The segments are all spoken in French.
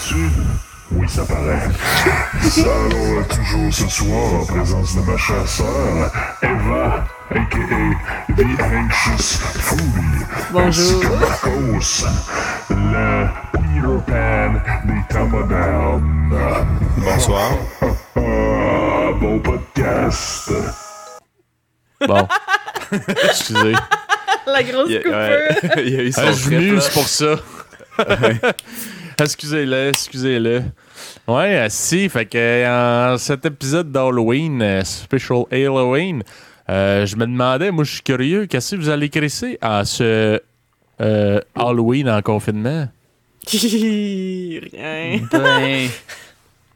Paraît-tu? Oui, ça paraît. Ça alors toujours ce soir en présence de ma chère sœur, Eva, a.k.a. The Anxious Foodie. Bonjour. Ainsi que Marcos, le Peter Pan des temps modernes. Bonsoir. Ah, bon podcast. Bon. Excusez. La grosse Il y a, coupure. il y a eu son Ah, je m'use pour ça. excusez-le, excusez-le. Ouais, euh, si, fait que euh, en cet épisode d'Halloween, euh, Special Halloween, euh, je me demandais, moi je suis curieux, qu'est-ce que vous allez crisser en ce euh, Halloween en confinement? Rien. Ben,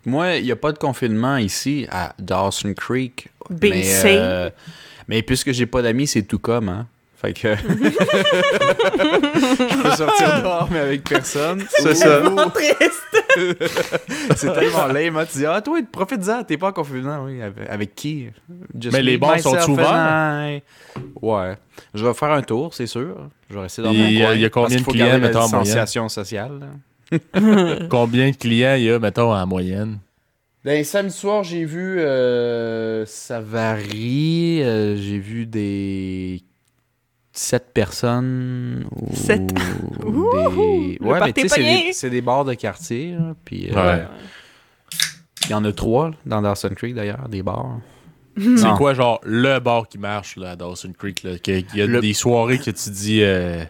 moi, il n'y a pas de confinement ici à Dawson Creek. BC. Mais, euh, mais puisque j'ai pas d'amis, c'est tout comme, hein. Fait que. je peux sortir dehors, mais avec personne. C'est ça. Trop triste. C'est tellement lame, hein. Tu dis, ah, toi, profite-en, t'es pas en confinement, oui. Avec, qui? Just Mais les bars sont ouverts? Ouais. Je vais faire un tour, c'est sûr. Je vais rester dans Il mon y a- coin, il y a combien de clients, mettons, en moyenne? sociale. Combien de clients il y a, mettons, en moyenne? Ben, samedi soir, j'ai vu. euh, ça varie. euh, j'ai vu des. 7 personnes. Ou Sept. Des... Ouais, mais tu sais, c'est des, bars de quartier. là, Puis. euh, Ouais. Il y en a trois là, dans Dawson Creek d'ailleurs, des bars. C'est quoi, genre, le bar qui marche là, à Dawson Creek? Là, qu'il y a Le- des soirées que tu dis, euh,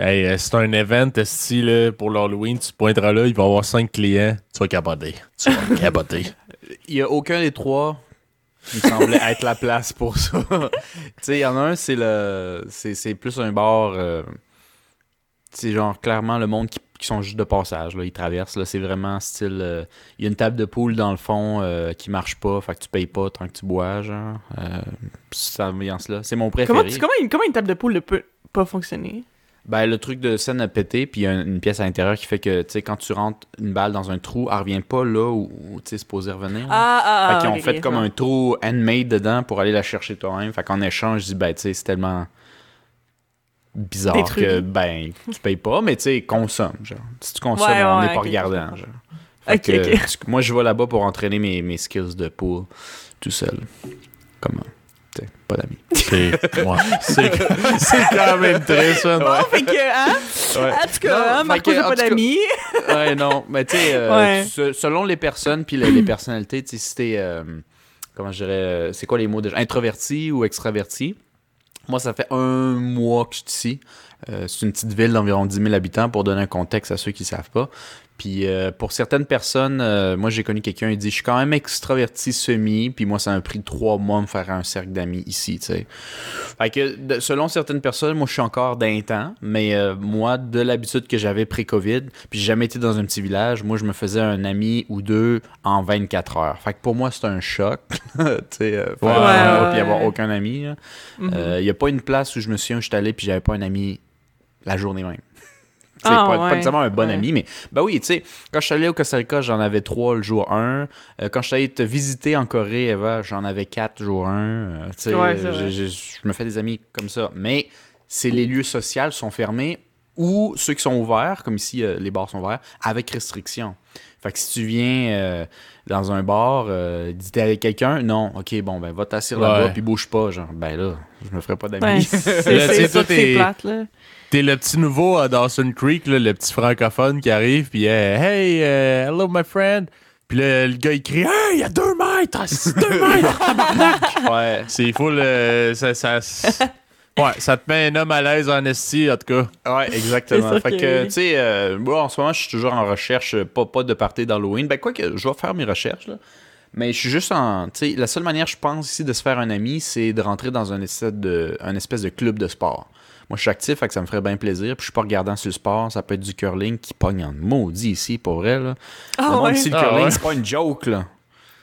hey, euh, c'est un event, esti, là, pour l'Halloween, tu pointeras là, il va y avoir cinq clients, tu vas capoter. Tu vas capoter. Il y a aucun des trois me semblait être la place pour ça. tu sais, il y en a un, c'est le. C'est c'est plus un bar. euh, c'est genre clairement le monde qui, qui sont juste de passage. Là, ils traversent. Là, c'est vraiment style. euh, Il y a une table de poule dans le fond euh, qui marche pas. Fait que tu payes pas tant que tu bois, genre. Euh, cette ambiance-là. C'est mon préféré. Comment, tu- comment, une, comment une table de poule ne peut pas fonctionner? Ben, le truc de scène a pété, puis il y a une pièce à l'intérieur qui fait que, tu sais, quand tu rentres une balle dans un trou, elle revient pas là où, où, tu c'est supposé revenir. là. Ah, ah, Fait ah. qu'ils ont fait comme un trou handmade dedans pour aller la chercher toi-même. Fait qu'en échange, je dis, ben, tu sais, c'est tellement bizarre Détruit. que, ben, tu payes pas, mais tu sais, consomme, genre. Si tu consommes, Ouais, on ouais, n'est pas ok, regardant, genre. Fait que, moi, je vais là-bas pour entraîner mes, mes skills de pool tout seul. Comme, tu sais, pas d'amis. C'est ouais, c'est- c'est quand même très ça. Bon, fait que, hein? Ouais. En tout cas, Non, hein, Marco, j'ai pas d'amis. ouais, non, mais tu sais, euh, selon les personnes puis les, les personnalités, tu sais, si t'es, euh, comment je dirais, euh, c'est quoi les mots déjà, introverti ou extraverti? Moi, ça fait un mois que je suis ici. Euh, c'est une petite ville d'environ 10 000 habitants pour donner un contexte à ceux qui savent pas. Puis euh, pour certaines personnes, euh, moi j'ai connu quelqu'un, il dit je suis quand même extraverti semi, puis moi ça m'a pris trois mois de me faire un cercle d'amis ici, tu sais. Fait que selon certaines personnes, moi je suis encore d'un temps, mais euh, moi de l'habitude que j'avais pré-Covid, puis j'ai jamais été dans un petit village, moi je me faisais un ami ou deux en 24 heures. Fait que pour moi c'est un choc, tu sais, Ouais, puis avoir aucun ami. Mhm. Il n'y a pas une place où je me souviens où je suis allé puis j'avais pas un ami la journée même. Ah, pas, ouais. pas nécessairement un bon Ouais. ami, mais ben oui, tu sais, quand je suis allé au Costa Rica, j'en avais trois le jour 1. quand je suis allé te visiter en Corée, Eva, j'en avais quatre le jour 1. tu sais, Ouais, je, me fais des amis comme ça. Mais c'est les lieux sociaux sont fermés ou ceux qui sont ouverts, comme ici, euh, les bars sont ouverts, avec restriction. Fait que si tu viens euh, dans un bar, euh, dis avec quelqu'un, non, ok, bon, ben va t'asseoir là-bas puis bouge pas, genre, ben là, je me ferai pas d'amis. c'est c'est plate, là. T'es le petit nouveau à Dawson Creek, là, le petit francophone qui arrive, puis euh, Hey, euh, hello my friend. Puis le gars il crie Hey, il y a deux mètres! Ah, c'est deux mètres! ouais. C'est full. euh, ça, ça, ouais, ça te met un homme à l'aise en esti, en tout cas. Ouais, exactement. Fait que que, oui. tu sais, euh, moi, en ce moment, je suis toujours en recherche, euh, pas, pas de party d'Halloween. Ben, quoi que, je vais faire mes recherches, là. Mais je suis juste en. Tu sais, la seule manière, je pense, ici, de se faire un ami, c'est de rentrer dans un espèce de, un espèce de club de sport. Moi, je suis actif, fait que ça me ferait bien plaisir. Puis, je suis pas regardant sur le sport. Ça peut être du curling qui pogne en maudit ici, pour vrai, là. le Ah, monde ouais. ici, le Ah, curling, ouais. c'est pas une joke, là.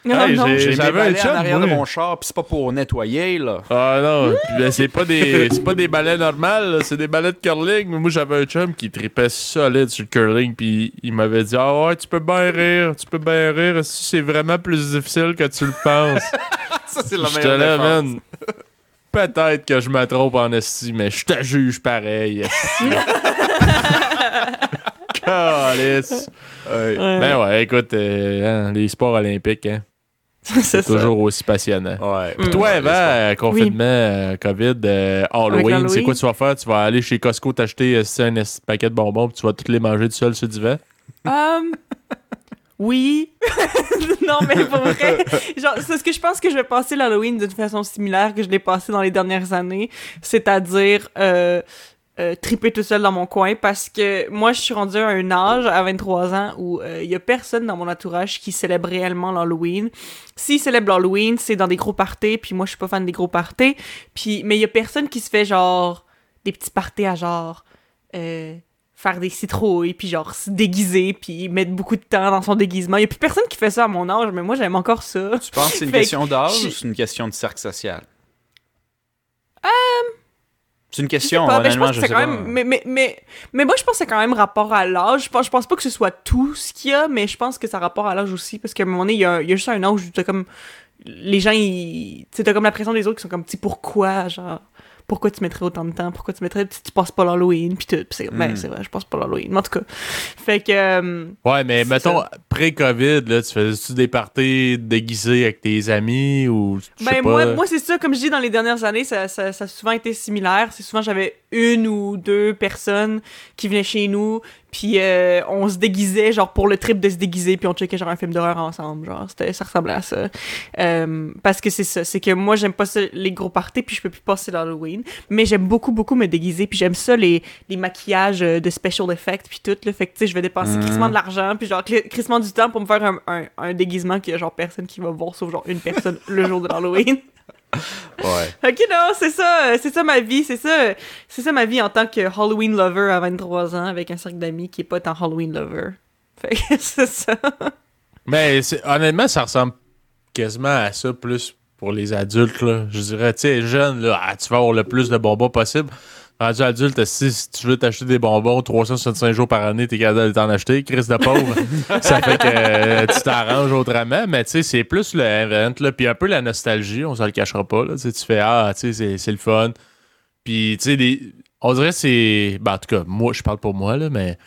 Non, Hey, j'avais un balais chum, en arrière de mon char, puis c'est pas pour nettoyer, là. Ah non, ben, c'est pas des c'est pas des balais normales, c'est des balais de curling. Mais moi j'avais un chum qui tripait solide sur le curling puis il m'avait dit "Ah ouais, tu peux bien rire, tu peux bien rire, si c'est vraiment plus difficile que tu le penses." Ça, c'est la meilleure là, défense. man. Peut-être que je me trompe en esti, mais je te juge pareil. esti. Calisse. Ouais. Ouais. Ben ouais, écoute, euh, hein, les sports olympiques, hein, c'est toujours aussi passionnant. Ouais. Mm. Toi, Ouais, Eva, euh, confinement, euh, COVID, euh, Halloween, c'est quoi tu vas faire? Tu vas aller chez Costco t'acheter euh, un paquet de bonbons puis tu vas tous les manger tout seul sur le divan? Um, oui. non, mais pour vrai, c'est ce que je pense que je vais passer l'Halloween d'une façon similaire que je l'ai passé dans les dernières années, c'est-à-dire euh, euh, triper tout seul dans mon coin parce que moi, je suis rendue à un âge, à 23 ans, où euh, il y a personne dans mon entourage qui célèbre réellement l'Halloween. S'ils célèbrent l'Halloween, c'est dans des gros parties, puis moi, je suis pas fan des gros parties. Puis, mais il y a personne qui se fait genre des petits parties à genre... faire des citrouilles, puis genre se déguiser, puis mettre beaucoup de temps dans son déguisement. Il y a plus personne qui fait ça à mon âge, mais moi j'aime encore ça. Tu penses que c'est une question d'âge je- ou c'est une question de cercle social? Euh, C'est une question, je honnêtement, je sais pas. Mais, moi, je pense que c'est quand même rapport à l'âge. Je pense, je pense pas que ce soit tout ce qu'il y a, mais je pense que ça a rapport à l'âge aussi. Parce qu'à un moment donné, il y a, il y a juste un âge où t'as comme. Les gens, ils. T'as comme la pression des autres qui sont comme, tu sais, pourquoi, genre. Pourquoi tu mettrais autant de temps? Pourquoi tu mettrais. Tu, tu passes pas l'Halloween? Puis tout. C'est ben, Mm. c'est vrai, je passe pas l'Halloween. Mais en tout cas. Fait que. euh, Ouais, mais mettons, ça. pré-COVID, là, tu faisais-tu des parties déguisées avec tes amis ou je sais Ben, pas? moi, moi c'est ça, comme je dis, dans les dernières années, ça, ça, ça a souvent été similaire. C'est souvent, j'avais une ou deux personnes qui venaient chez nous, puis euh, on se déguisait, genre, pour le trip de se déguiser, puis on checkait, genre, un film d'horreur ensemble, genre, c'était, ça ressemblait à ça. Euh, parce que c'est ça, c'est que moi, j'aime pas ça, les gros parties, puis je peux plus passer l'Halloween, mais j'aime beaucoup, beaucoup me déguiser, puis j'aime ça, les, les maquillages euh, de special effects, puis tout, là, fait que, tu sais, je vais dépenser Mhm. crissement de l'argent, puis genre, cri- crissement du temps pour me faire un, un, un déguisement qu'il y a, genre, personne qui va voir, sauf, genre, une personne le jour de l'Halloween. Ouais. Ok, non, c'est ça, c'est ça ma vie, c'est ça, c'est ça ma vie en tant que Halloween lover à 23 ans avec un cercle d'amis qui est pas tant Halloween lover. Fait que c'est ça. Mais c'est- honnêtement, ça ressemble quasiment à ça plus pour les adultes. Là. Je dirais, tu sais, jeune, là, ah, tu vas avoir le plus de bonbons possible. Rendu adulte, si, si tu veux t'acheter des bonbons 365 jours par année, t'es capable de t'en acheter, Chris de pauvre. ça fait que euh, tu t'arranges autrement, mais tu sais, c'est plus le event, là, puis un peu la nostalgie, on se le cachera pas. Là, Tu fais, ah, tu sais, c'est- le fun. Puis, tu sais, des- on dirait que c'est. Ben, en tout cas, moi, je parle pour moi, là, mais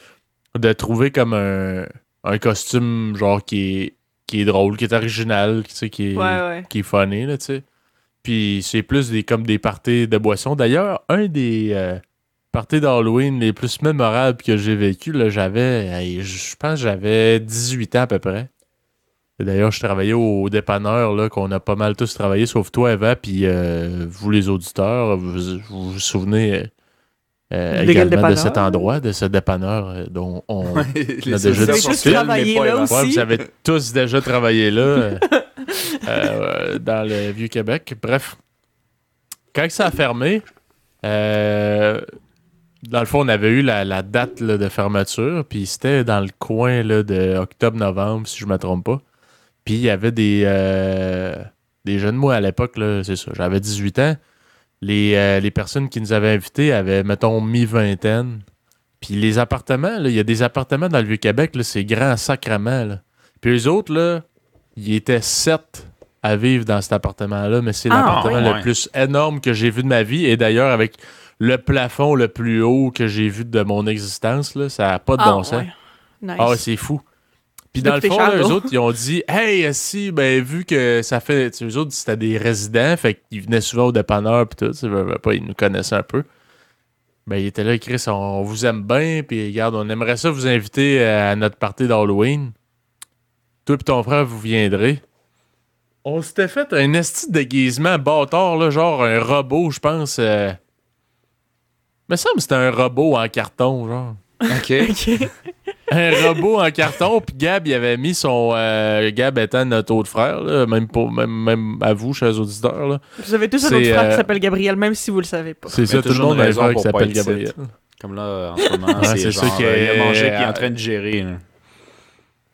de trouver comme un, un costume, genre, qui est, qui est drôle, qui est original, qui est, Ouais, ouais. qui est funny, là, tu sais. Puis c'est plus des, comme des parties de boissons. D'ailleurs, un des euh, parties d'Halloween les plus mémorables que j'ai vécu, là, j'avais, je pense que j'avais 18 ans à peu près. D'ailleurs, je travaillais au dépanneur, là, qu'on a pas mal tous travaillé, sauf toi, Eva, puis euh, vous, les auditeurs, vous vous, vous souvenez euh, également de cet endroit, de ce dépanneur euh, dont on, a déjà discuté. vous avez tous déjà travaillé là, euh, dans le Vieux-Québec. Bref, quand ça a fermé, euh, dans le fond, on avait eu la, date de fermeture, puis c'était dans le coin là, de octobre-novembre, si je me trompe pas. Puis il y avait des, euh, des jeunes, moi à l'époque, c'est ça, j'avais 18 ans. Les, euh, les personnes qui nous avaient invités avaient, mettons, mi-vingtaine. Puis les appartements, il y a des appartements dans le Vieux-Québec, c'est grand sacrement. Puis eux autres, là, ils étaient sept à vivre dans cet appartement-là, mais c'est Ah, l'appartement le plus énorme que j'ai vu de ma vie. Et d'ailleurs, avec le plafond le plus haut que j'ai vu de mon existence, là, ça n'a pas de Ah, bon sens. ouais. Nice. Ah, c'est fou. Puis dans le fond, là, eux autres, ils ont dit Hey, si, ben, vu que ça fait. tu sais, Eux autres, c'était des résidents, fait qu'ils venaient souvent au dépanneur, puis tout, tu sais, veux, veux pas, ils nous connaissaient un peu. Ben, ils étaient là, Chris, on vous aime bien, puis regarde, on aimerait ça vous inviter à notre partie d'Halloween. Toi et ton frère, vous viendrez. On s'était fait un esti de déguisement bâtard, là, genre un robot, je pense. Euh... Me semble que c'était un robot en carton, genre. OK. Un robot en carton, puis Gab, il avait mis son. euh, Gab étant notre autre frère, là, même, pour, même, même à vous, chers auditeurs. Là. Vous avez tous un autre frère euh, qui s'appelle Gabriel, même si vous le savez pas. C'est ça, tout le toujours monde a un raison frère qui s'appelle. Gabriel. Comme là, en ce moment, Ouais, c'est ça qui euh, il est- a mangé puis il est en train de gérer. là.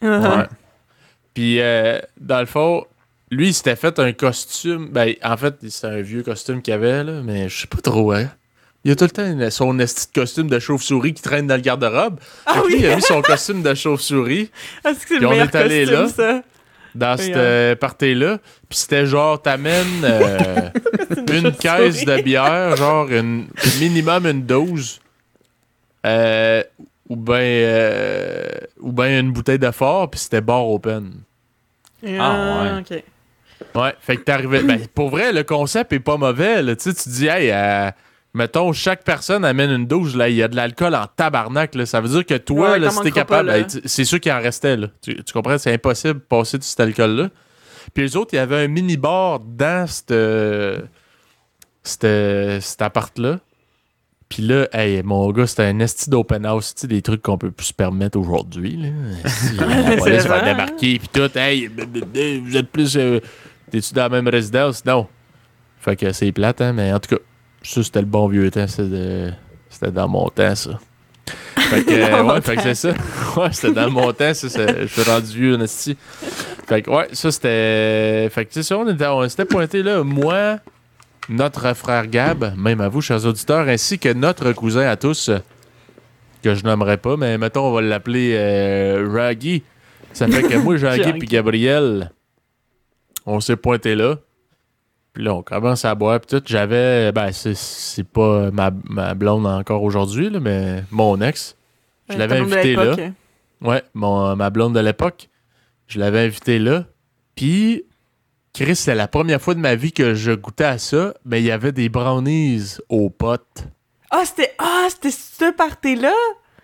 Uh-huh. Ouais. Puis, euh, dans le fond, lui, il s'était fait un costume. Ben, en fait, c'était un vieux costume qu'il avait, là, mais je sais pas trop, hein. Il a tout le temps son esti de costume de chauve-souris qui traîne dans le garde-robe. Ah lui, oui, il a mis son costume de chauve-souris. Ah, c'est c'est le on meilleur est allé costume, là. ça. dans cette euh, party-là. Puis c'était genre, t'amènes euh, une caisse de bière, genre une, minimum une dose, euh, ou bien euh, ou ben une bouteille de fort, puis c'était bar open. Ah, ok. Ouais, fait que t'arrivais. Ben, pour vrai, le concept est pas mauvais. Là. Tu sais, tu dis, hey, euh, mettons, chaque personne amène une douche, là, il y a de l'alcool en tabarnak. Là. Ça veut dire que toi, Ouais, là, si t'es capable, ben, c'est sûr qu'il en restait. Là. Tu, tu comprends? C'est impossible de passer de cet alcool-là. Puis les autres, il y avait un mini-bar dans cette, euh, cette, cet appart-là. Puis là, hey, mon gars, c'était un esti d'open house, tu sais, des trucs qu'on peut plus se permettre aujourd'hui. là. Si, la police va débarquer, puis tout, hey, vous êtes plus. euh, T'es-tu dans la même résidence? Non. Fait que c'est plate, hein, mais en tout cas, ça, c'était le bon vieux temps. C'était dans mon temps, ça. Fait que, euh, ouais, fait que c'est ça. Ouais, c'était dans mon temps, ça. Je suis rendu vieux, en esti. Fait que, ouais, ça, c'était. Fait que, tu sais, ça, on était, on s'était pointé là. Moi, notre frère Gab, même à vous, chers auditeurs, ainsi que notre cousin à tous, euh, que je nommerai pas, mais mettons, on va l'appeler euh, Raggy. Ça fait que moi, Jean-Guy puis Gabriel, on s'est pointé là. Puis là, on commence à boire. Puis tout, j'avais. Ben, c'est- c'est pas ma, ma blonde encore aujourd'hui, là, mais mon ex. Je l'avais invité là. Ouais, mon, ma blonde de l'époque. Je l'avais invité là. Puis, Chris, c'est la première fois de ma vie que je goûtais à ça. Mais il y avait des brownies aux potes. Ah, c'était ah, c'était ce party-là?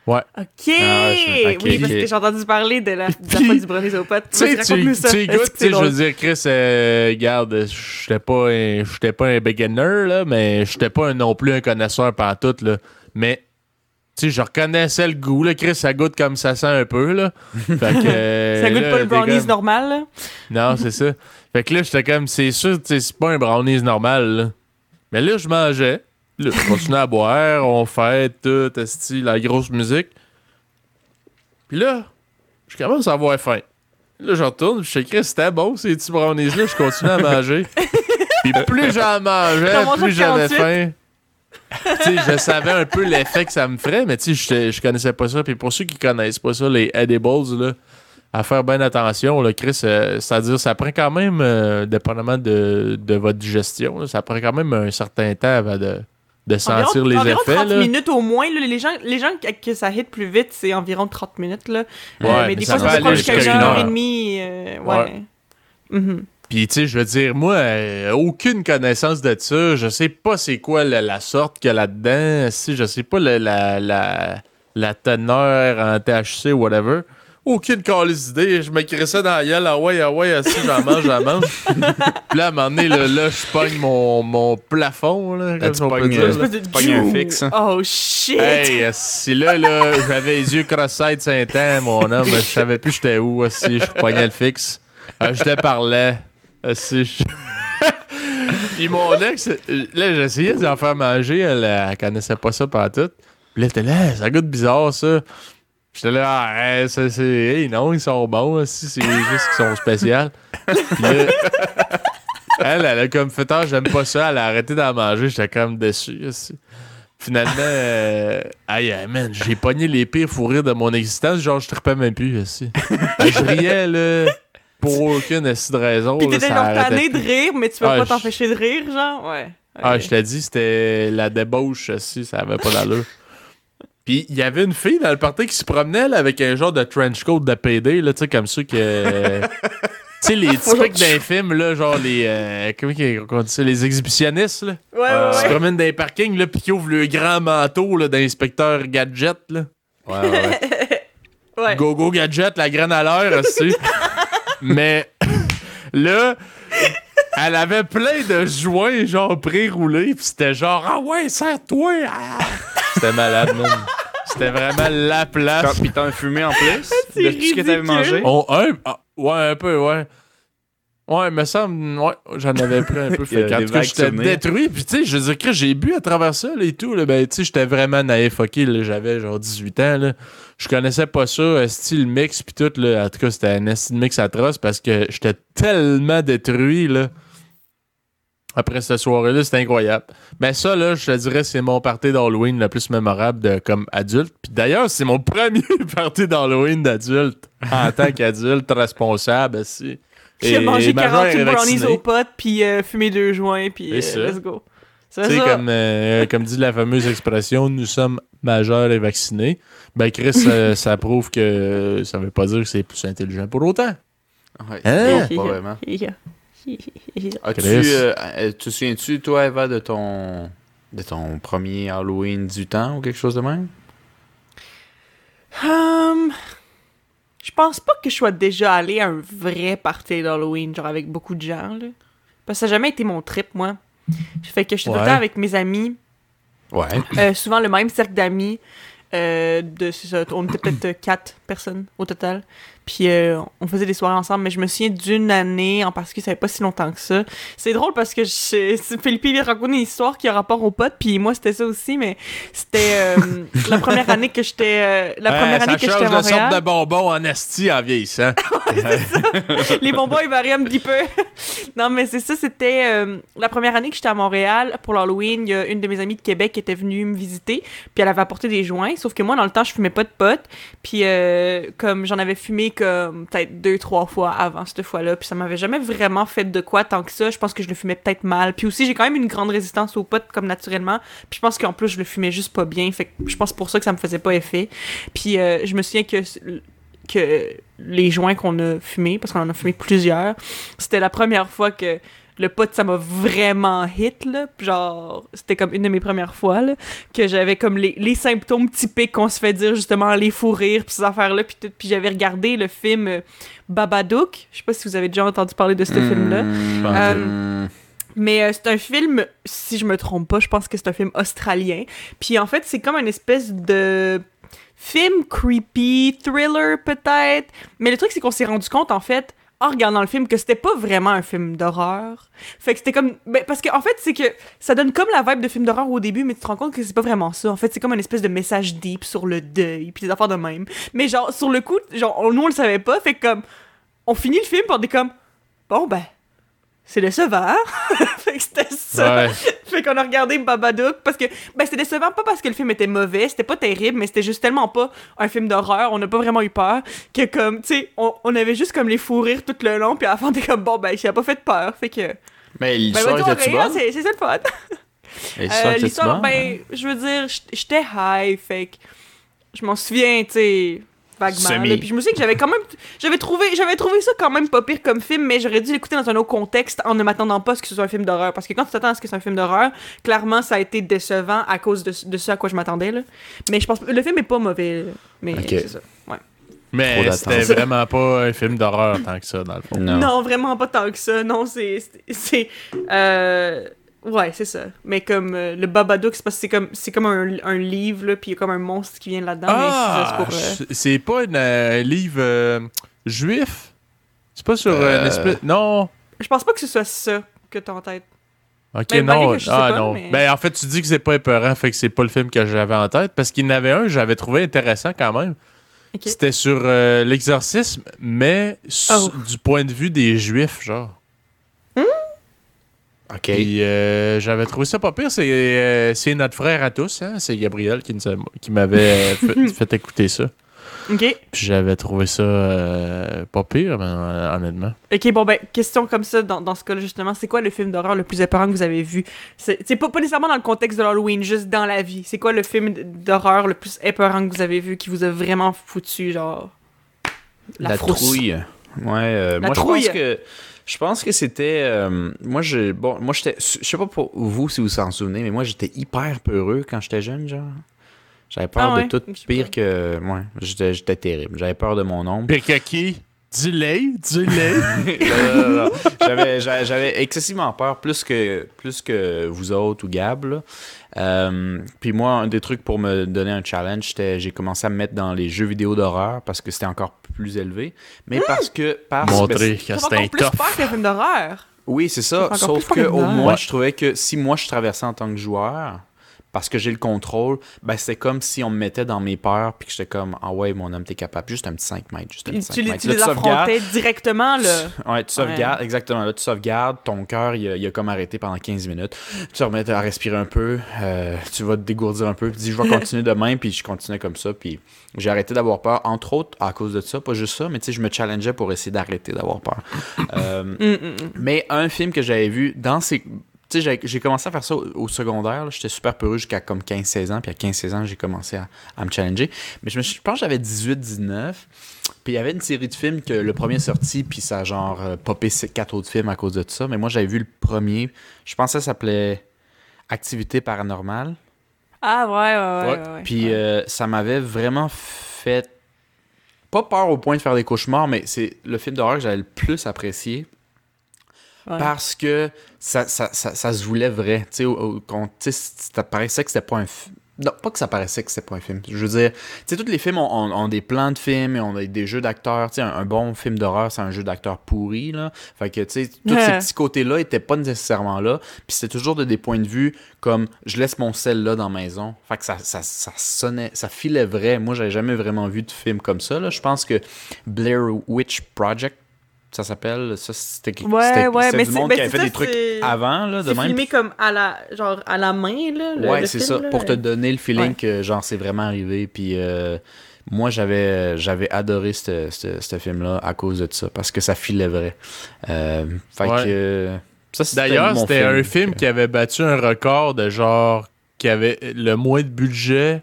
Ouais. OK! je- ok, oui, parce ok. que j'ai entendu parler de la, de la Puis- fois du brownies aux potes. Tu sais, tu raconte-nous tu sais, tu je veux dire, Chris, euh, regarde, j'étais pas, un- j'étais pas un beginner, là, mais j'étais pas un- non plus un connaisseur par tout, là. Mais, tu sais, je reconnaissais le goût, là. Chris, ça goûte comme ça sent un peu, là. Fait que, euh, Ça goûte là, pas le brownies comme- normal, là? Non, c'est ça. Fait que là, j'étais comme, c'est sûr, c'est pas un brownies normal, là. Mais là, je mangeais. Là, je continuais à boire, on fait tout, esti, la grosse musique. Puis là, je commence à avoir faim. Là, je retourne, je sais que c'était bon, ces petits brownies-là, je continue à manger. Puis plus j'en mangeais, plus j'avais 48? faim. tu sais, je savais un peu l'effet que ça me ferait, mais tu sais, je connaissais pas ça. Puis pour ceux qui connaissent pas ça, les edibles, là, à faire bien attention, là, Chris, euh, c'est-à-dire, ça prend quand même, euh, dépendamment de, de votre digestion, là, ça prend quand même un certain temps avant de, de sentir environ, les environ effets. 30 là. minutes au moins. là. les gens, les gens que, que ça hit plus vite, c'est environ 30 minutes. Là. Euh, mais mais des ça fois, peut ça se prend aller jusqu'à une heure et demie. euh, ouais. Ouais. Mhm. Puis, tu sais, je veux dire, moi, euh, aucune connaissance de ça. Je sais pas c'est quoi la, la sorte qu'il y a là-dedans. Si, je sais pas la, la, la, la teneur en THC ou whatever. Aucune calice d'idée. Je me ça dans la gueule. Ah ouais, ah ouais, assis, j'en mange, j'en mange. Puis là, à un moment donné, là, là, je pogne mon, mon plafond, là, euh, là. Tu pognes un fixe, hein. Oh shit! Hey, si là, là, j'avais les yeux cross-side Saint-Anne, mon homme, je savais plus j'étais où, si je pognais le fixe. Euh, je te parlais. Si je... Puis mon ex, euh, là, j'essayais d'en faire manger, elle, elle connaissait pas ça par tout. Puis là, elle était là, ça goûte bizarre, ça. J'étais là, ah, hey, ça, c'est. Hey, non, ils sont bons, si, c'est juste qu'ils sont spéciaux. Là, elle, elle a comme fait, ah, j'aime pas ça, elle a arrêté d'en manger, j'étais comme déçu, aussi. Finalement, euh, aïe, man, j'ai pogné les pires fous rires de mon existence. Genre, je tripais même plus, aussi. je riais, là, pour aucune de raison. Puis t'étais genre tanné de rire, mais tu peux Ah, pas t'empêcher de rire, genre? Ouais. Ah, je t'ai dit, c'était la débauche, aussi, ça avait pas d'allure. Puis, il y avait une fille dans le party qui se promenait, là, avec un genre de trench coat de PD, là, tu sais, comme ça que... Tu sais, les typiques d'un film, là, genre les... euh, comment on dit ça? Les exhibitionnistes, là. Ouais, ouais, Ils se ouais. promènent dans les parkings, là, puis qui ouvrent le grand manteau, là, d'inspecteur gadget, là. Ouais, ouais, ouais. Ouais. Go Go Gadget, la graine à l'heure, aussi. Mais là, elle avait plein de joints, genre pré-roulés, pis c'était genre, ah ouais, serre-toi! ah! C'était malade, man. C'était vraiment la place. Puis t'as un fumé en plus C'est de tout ce que t'avais mangé? Oh, un, ah, ouais, un peu, ouais. Ouais, me semble, ouais, j'en avais pris un peu. Fait vagues j'étais détruit. Puis, tu sais, je veux dire que j'ai bu à travers ça, là, et tout. Là, ben, tu sais, j'étais vraiment naïf, ok, là, j'avais genre 18 ans, là. Je connaissais pas ça, euh, style mix, puis tout, là. En tout cas, c'était un style mix atroce parce que j'étais tellement détruit, là. Après cette soirée-là, c'était incroyable. Ben ça, là, je te dirais, c'est mon party d'Halloween le plus mémorable de, comme adulte. Puis d'ailleurs, c'est mon premier party d'Halloween d'adulte. En tant qu'adulte responsable, si. Manger Major 48 est brownies vacciné. au pot, puis euh, fumer deux joints, puis euh, let's go. C'est Tu sais, comme, euh, comme dit la fameuse expression, nous sommes majeurs et vaccinés. Ben, Chris, ça, ça prouve que ça veut pas dire que c'est plus intelligent pour autant. Ouais, Hein? non, pas vraiment. As-tu, euh, euh, te souviens-tu, toi, Eva, de ton, de ton premier Halloween 18 ans ou quelque chose de même? Hum, je pense pas que je sois déjà allé à un vrai party d'Halloween, genre avec beaucoup de gens, là. Parce que ça n'a jamais été mon trip, moi. Fait que je suis tout le Ouais. temps avec mes amis, Ouais. euh, souvent le même cercle d'amis. Euh, de, ça, on était peut-être quatre personnes au total. Puis euh, on faisait des soirées ensemble, mais je me souviens d'une année en particulier, ça fait pas si longtemps que ça. C'est drôle parce que Philippe il raconter une histoire qui a rapport au pote, puis moi c'était ça aussi, mais c'était euh, la première année que j'étais euh, la Ouais, première ça année que j'étais change à de sorte Montréal. de bonbons en esti en vieillissant. les bonbons ils varient un petit peu. non, mais c'est ça, c'était euh, la première année que j'étais à Montréal pour l'Halloween. Il y a une de mes amies de Québec qui était venue me visiter, puis elle avait apporté des joints. Sauf que moi, dans le temps, je fumais pas de potes. Puis comme j'en avais fumé comme peut-être deux, trois fois avant cette fois-là, puis ça m'avait jamais vraiment fait de quoi tant que ça. Je pense que je le fumais peut-être mal. Puis aussi, j'ai quand même une grande résistance aux potes comme naturellement. Puis je pense qu'en plus, je le fumais juste pas bien. Fait que je pense pour ça que ça me faisait pas effet. Puis euh, je me souviens que que les joints qu'on a fumés, parce qu'on en a fumé plusieurs, c'était la première fois que le pot, ça m'a vraiment hit, là. Genre, c'était comme une de mes premières fois, là, que j'avais comme les, les symptômes typiques qu'on se fait dire, justement, les fous rires, puis ces affaires-là, puis tout. Puis j'avais regardé le film euh, Babadook. Je sais pas si vous avez déjà entendu parler de ce film-là. Mmh, Euh, Mais euh, c'est un film, si je me trompe pas, je pense que c'est un film australien. Puis en fait, c'est comme une espèce de film creepy, thriller peut-être. Mais le truc, c'est qu'on s'est rendu compte, en fait, en regardant le film, que c'était pas vraiment un film d'horreur. Fait que c'était comme... Ben, parce que en fait, c'est que ça donne comme la vibe de film d'horreur au début, mais tu te rends compte que c'est pas vraiment ça. En fait, c'est comme une espèce de message deep sur le deuil, puis des affaires de même. Mais genre, sur le coup, genre, nous, on le savait pas. Fait comme... On finit le film, on est comme... Bon, ben... C'est décevant. fait que c'était ça. Ouais. Fait qu'on a regardé Babadook parce que ben c'était décevant pas parce que le film était mauvais, c'était pas terrible, mais c'était juste tellement pas un film d'horreur, on n'a pas vraiment eu peur que comme tu sais, on, on avait juste comme les fous rires tout le long puis à la fin t'es comme bon ben j'ai pas fait peur, fait que Mais ben l'histoire était-tu rire, bonne? c'est ça le fun. L'histoire Euh, L'histoire ben je veux dire j'étais high, fait que je m'en souviens, tu sais vaguement. Là. Puis je me souviens que j'avais quand même j'avais trouvé j'avais trouvé ça quand même pas pire comme film, mais j'aurais dû l'écouter dans un autre contexte en ne m'attendant pas à ce que ce soit un film d'horreur parce que quand tu t'attends à ce que c'est un film d'horreur, clairement ça a été décevant à cause de, de ce à quoi je m'attendais là. Mais je pense le film est pas mauvais, mais c'est ça. Ouais. Mais c'était vraiment pas un film d'horreur tant que ça, dans le fond. Non. Non. vraiment pas tant que ça. Non, c'est c'est- c'est euh, ouais, c'est ça. Mais comme euh, le Babadook, c'est parce que c'est comme c'est comme un, un livre là, puis il y a comme un monstre qui vient là-dedans, Ah, c'est euh, c'est- pas une, euh, un livre euh, juif? C'est pas sur euh, une espèce... Non? Je pense pas que ce soit ça que t'as en tête. Ok, Ben, non. que je sais ah, pas, non. mais- Ben, en fait, tu dis que c'est pas épeurant, fait que c'est pas le film que j'avais en tête, parce qu'il y en avait un, j'avais trouvé intéressant quand même. C'était sur euh, l'exorcisme, mais Oh. du point de vue des juifs, genre. Ok. Puis euh, j'avais trouvé ça pas pire. C'est euh, c'est notre frère à tous, hein? C'est Gabriel qui, nous a- qui m'avait fait, fait écouter ça. Ok. Puis j'avais trouvé ça euh, pas pire, euh, honnêtement. Ok, bon, ben, question comme ça, dans, dans ce cas-là, justement, c'est quoi le film d'horreur le plus épeurant que vous avez vu? C'est c'est pas, pas nécessairement dans le contexte de l'Halloween, juste dans la vie. C'est quoi le film d'horreur le plus épeurant que vous avez vu qui vous a vraiment foutu, genre? La, La, trouille. Ouais, euh, La moi trouille. je pense que je pense que c'était euh, moi je bon moi j'étais je sais pas pour vous si vous vous en souvenez mais moi j'étais hyper peureux quand j'étais jeune genre. J'avais peur Ah ouais? de tout pire que ouais, j'étais j'étais terrible. J'avais peur de mon ombre. Pire que qui? Du lait? Du lait? J'avais, excessivement peur, plus que, plus que vous autres ou Gab. là. Euh, puis moi, un des trucs pour me donner un challenge, c'était j'ai commencé à me mettre dans les jeux vidéo d'horreur parce que c'était encore plus élevé. Mais parce que. Parce, Montrer que c'était plus peur qu'un film d'horreur. Oui, c'est ça. Sauf que au que moins, Ouais. je trouvais que si moi je traversais en tant que joueur, parce que j'ai le contrôle, ben c'est comme si on me mettait dans mes peurs, puis que j'étais comme, ah ouais, mon homme, t'es capable. Juste un petit 5 mètres, juste un Tu, petit 5 tu les- mètres. tu Là, les sauvegardes. affrontais directement, là. Ouais, tu sauvegardes, exactement. Là, tu sauvegardes, ton cœur, il, a- il a comme arrêté pendant 15 minutes. Tu remets à respirer un peu, euh, tu vas te dégourdir un peu, puis tu dis, je vais continuer demain, puis je continuais comme ça, puis j'ai arrêté d'avoir peur, entre autres, à cause de ça, pas juste ça, mais tu sais, je me challengeais pour essayer d'arrêter d'avoir peur. Euh, Hum, hum, hum. mais un film que j'avais vu dans ces. Tu sais, j'ai- commencé à faire ça au, au secondaire. J'étais super peureux jusqu'à comme 15-16 ans. Puis à 15-16 ans, j'ai commencé à, à me challenger. Mais je, me, suis- je pense que j'avais 18-19. Puis il y avait une série de films que le premier est sorti. Puis ça a genre euh, popé quatre autres films à cause de ça. Mais moi, j'avais vu le premier. Je pensais que ça s'appelait Activité paranormale. Ah, ouais, ouais, ouais. Ouais. ouais, ouais. Puis euh, ça m'avait vraiment fait. Pas peur au point de faire des cauchemars, mais c'est le film d'horreur que j'avais le plus apprécié. Ouais. Parce que ça, ça, ça, ça se voulait vrai. Tu sais, ça paraissait que c'était pas un film. Non, pas que ça paraissait que c'était pas un film. Je veux dire, tu sais, tous les films ont, ont- ont des plans de films et ont des, des jeux d'acteurs. Tu sais, un, un bon film d'horreur, c'est un jeu d'acteurs pourri, là. Fait que, tu sais, tous ces petits côtés-là étaient pas nécessairement là. Puis c'était toujours de des points de vue comme je laisse mon sel là dans la maison. Fait que ça, ça, ça sonnait, ça filait vrai. Moi, j'avais jamais vraiment vu de film comme ça, là. Je pense que Blair Witch Project, ça s'appelle. Ça, c'était Ouais, c'était- ouais, c'était mais du c'est- monde ben, qui avait fait ça, des trucs c'est- avant, là, de C'est même. filmé comme à la, genre, à la main, là. le- ouais, le c'est film, ça. là. Pour te donner le feeling Ouais. que, genre, c'est vraiment arrivé. Puis, euh, moi, j'avais j'avais adoré ce ce- ce film-là à cause de ça, parce que ça filait vrai. Euh, fait Ouais. que. Ça, c'était D'ailleurs, mon c'était un film qui avait battu un record de genre qui avait le moins de budget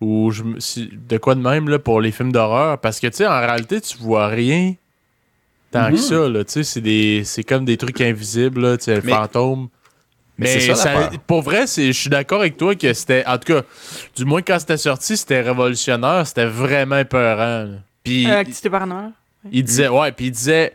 ou je de quoi de même là, pour les films d'horreur parce que tu sais en réalité tu vois rien tant Mhm. que ça là, tu sais c'est des c'est comme des trucs invisibles là, tu sais le Mais- fantôme. mais ça, pour vrai, c'est- je suis d'accord avec toi que c'était en tout cas du moins quand c'était sorti, c'était révolutionnaire, c'était vraiment épeurant. là. Puis Euh, paranormale. il disait, ouais, puis il disait,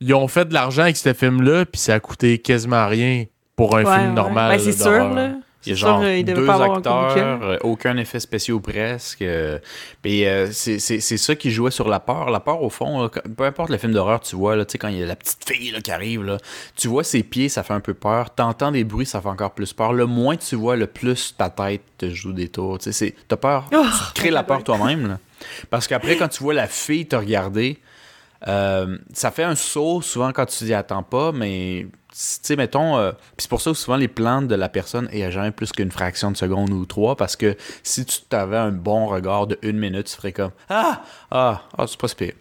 ils ont fait de l'argent avec ce film-là, puis ça a coûté quasiment rien pour un Ouais, film ouais. normal. Ben, c'est sûr, là. Il y a genre sûr, il devait deux pas avoir acteurs, euh, aucun effet spécial presque. euh, Puis euh, c'est ça qui jouait sur la peur. La peur, au fond, là, peu importe le film d'horreur, tu vois, là, tu sais, quand il y a la petite fille là, qui arrive, là, tu vois ses pieds, ça fait un peu peur. T'entends des bruits, ça fait encore plus peur. Le moins tu vois, le plus ta tête te joue des tours. T'as peur. Oh, tu crées la peur toi-même. Parce qu'après, quand tu vois la fille te regarder, euh, ça fait un saut souvent quand tu t'y attends pas, mais tu sais, mettons, euh, puis c'est pour ça que souvent les plans de la personne, il n'y a jamais plus qu'une fraction de seconde ou trois, parce que si tu t'avais un bon regard de une minute, tu ferais comme Ah, ah, ah, c'est pas si pire.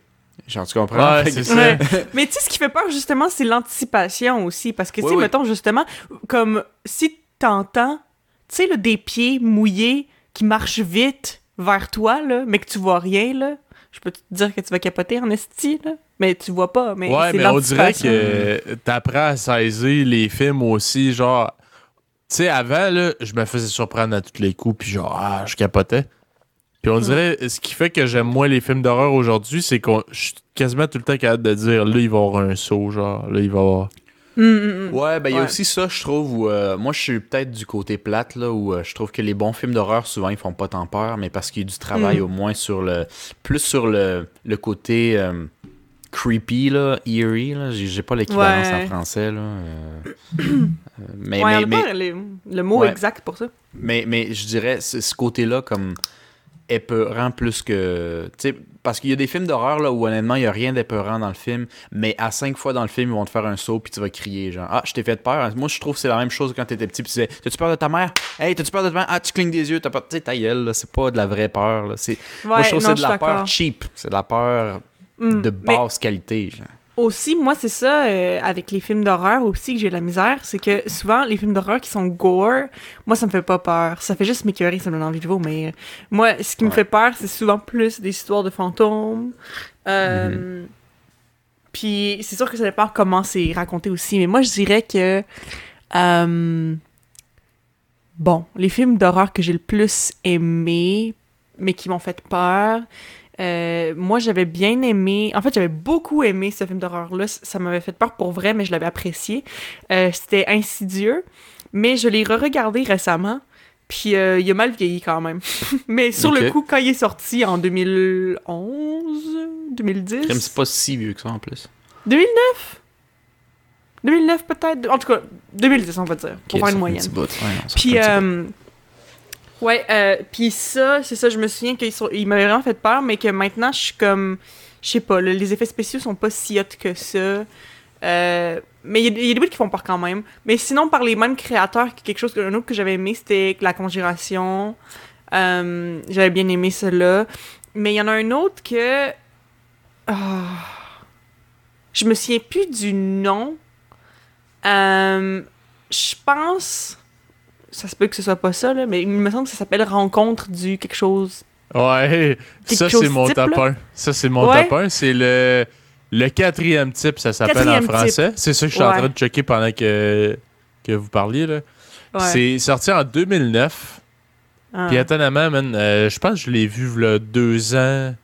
Genre, tu comprends? Ouais, ça. Ouais. Mais tu sais, ce qui fait peur, justement, c'est l'anticipation aussi. Parce que, tu sais, oui. mettons, justement, comme si t'entends, tu sais, là, des pieds mouillés qui marchent vite vers toi, là, mais que tu vois rien, là. Je peux te dire que tu vas capoter en esti, là. Mais tu vois pas. Mais Ouais, mais on dirait que t'apprends à saisir les films aussi, genre... Tu sais, avant, là, je me faisais surprendre à tous les coups, puis genre, ah, je capotais. Puis on dirait, ce qui fait que j'aime moins les films d'horreur aujourd'hui, c'est qu'on je suis quasiment tout le temps capable de dire, là, il va y avoir un saut, genre, là, il va y avoir... Hum, hum. Ouais, ben il y a aussi ça, je trouve, où euh, moi je suis peut-être du côté plate, là, où euh, je trouve que les bons films d'horreur, souvent, ils font pas tant peur, mais parce qu'il y a du travail Mm. au moins sur le. plus sur le, le côté euh, creepy, là, eerie, là. J'ai pas l'équivalence Ouais. en français, là. euh, euh, mais, ouais, mais, le, mot Ouais. exact pour ça. mais, mais je dirais, ce, côté-là, comme épeurant plus que. Parce qu'il y a des films d'horreur là où honnêtement il y a rien d'épeurant dans le film, mais à cinq fois dans le film ils vont te faire un saut puis tu vas crier genre ah je t'ai fait peur. Moi je trouve que c'est la même chose quand t'étais petit puis tu disais t'as-tu peur de ta mère? Hey t'as-tu peur de ta mère? Ah tu clignes des yeux t'as pas tu sais ta gueule c'est pas de la vraie peur là. C'est moi je trouve que c'est de la peur cheap, c'est de la peur Hum, de basse qualité. genre. Aussi, moi, c'est ça, euh, avec les films d'horreur aussi, que j'ai de la misère, c'est que souvent, les films d'horreur qui sont gore, moi, ça me fait pas peur. Ça fait juste m'écœurer, ça me donne envie de vomir. Moi, ce qui me fait peur, c'est souvent plus des histoires de fantômes. Euh, Puis, c'est sûr que ça dépend comment c'est raconté aussi, mais moi, je dirais que... euh, Bon, les films d'horreur que j'ai le plus aimé, mais qui m'ont fait peur, euh, moi, j'avais bien aimé. En fait, j'avais beaucoup aimé ce film d'horreur-là. Ça m'avait fait peur pour vrai, mais je l'avais apprécié. Euh, C'était insidieux, mais je l'ai re-regardé récemment. Puis euh, il a mal vieilli quand même. mais sur le coup, quand il est sorti en 2011, 2010, Crime, C'est pas si vieux que ça en plus. 2009 2009 peut-être? En tout cas, 2010, on va dire, pour Ok, faire une moyenne. petit bout. Ouais, non, ça Puis, fait un petit euh, Ouais, euh, puis ça, c'est ça, je me souviens qu'il il m'avait vraiment fait peur, mais que maintenant, je suis comme. Je sais pas, les effets spéciaux sont pas si hot que ça. Euh, mais il y, a- des bouts qui font peur quand même. Mais sinon, par les mêmes créateurs, quelque chose que, un autre que j'avais aimé, c'était La Conjuration. Euh, j'avais bien aimé cela. Mais il y en a un autre que. Ah. je me souviens plus du nom. Euh, je pense. Ça se peut que ce soit pas ça, là, mais il me semble que ça s'appelle Rencontre du quelque chose. Ouais, Quelque ça c'est mon top là. 1. Ça c'est mon Ouais. top 1. C'est le, le quatrième type, ça s'appelle en français. C'est ça que je suis en train de checker pendant que, que vous parliez. Là. Ouais. C'est sorti en 2009. Ah. Puis étonnamment, man, euh, je pense que je l'ai vu là, deux ans.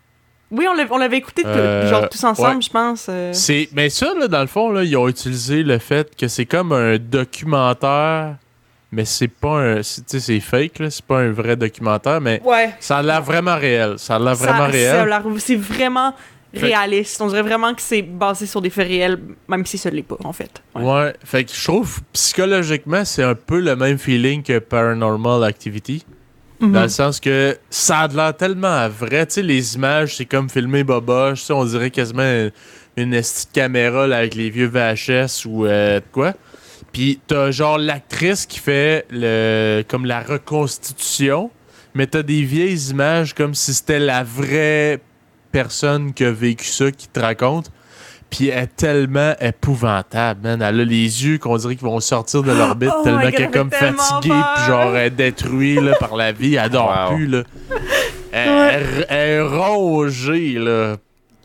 Oui, on l'avait, on l'avait écouté Euh, genre tous ensemble, ouais. je pense. euh. C'est, mais ça, là, dans le fond, là, ils ont utilisé le fait que c'est comme un documentaire, mais c'est pas un. c'est- Tu sais, c'est fake, là, c'est pas un vrai documentaire, mais Ouais. ça a l'air vraiment réel. Ça a l'air vraiment ça réel. C'est vraiment Fait- réaliste. On dirait vraiment que c'est basé sur des faits réels, même si ça l'est pas, en fait. Ouais. Ouais, fait que je trouve psychologiquement, c'est un peu le même feeling que Paranormal Activity. Mhm. Dans le sens que ça a l'air tellement vrai. Tu sais, les images, c'est comme filmé boboche. On dirait quasiment une, une caméra là, avec les vieux VHS ou euh, quoi. Puis t'as genre l'actrice qui fait le comme la reconstitution, mais t'as des vieilles images comme si c'était la vraie personne qui a vécu ça qui te raconte. Puis elle est tellement épouvantable, man. Elle a les yeux qu'on dirait qu'ils vont sortir de l'orbite Oh tellement qu'elle est comme fatiguée, peur. puis genre elle est détruite là, par la vie. Elle dort Wow. plus, là. Elle, elle- elle est rongée, là,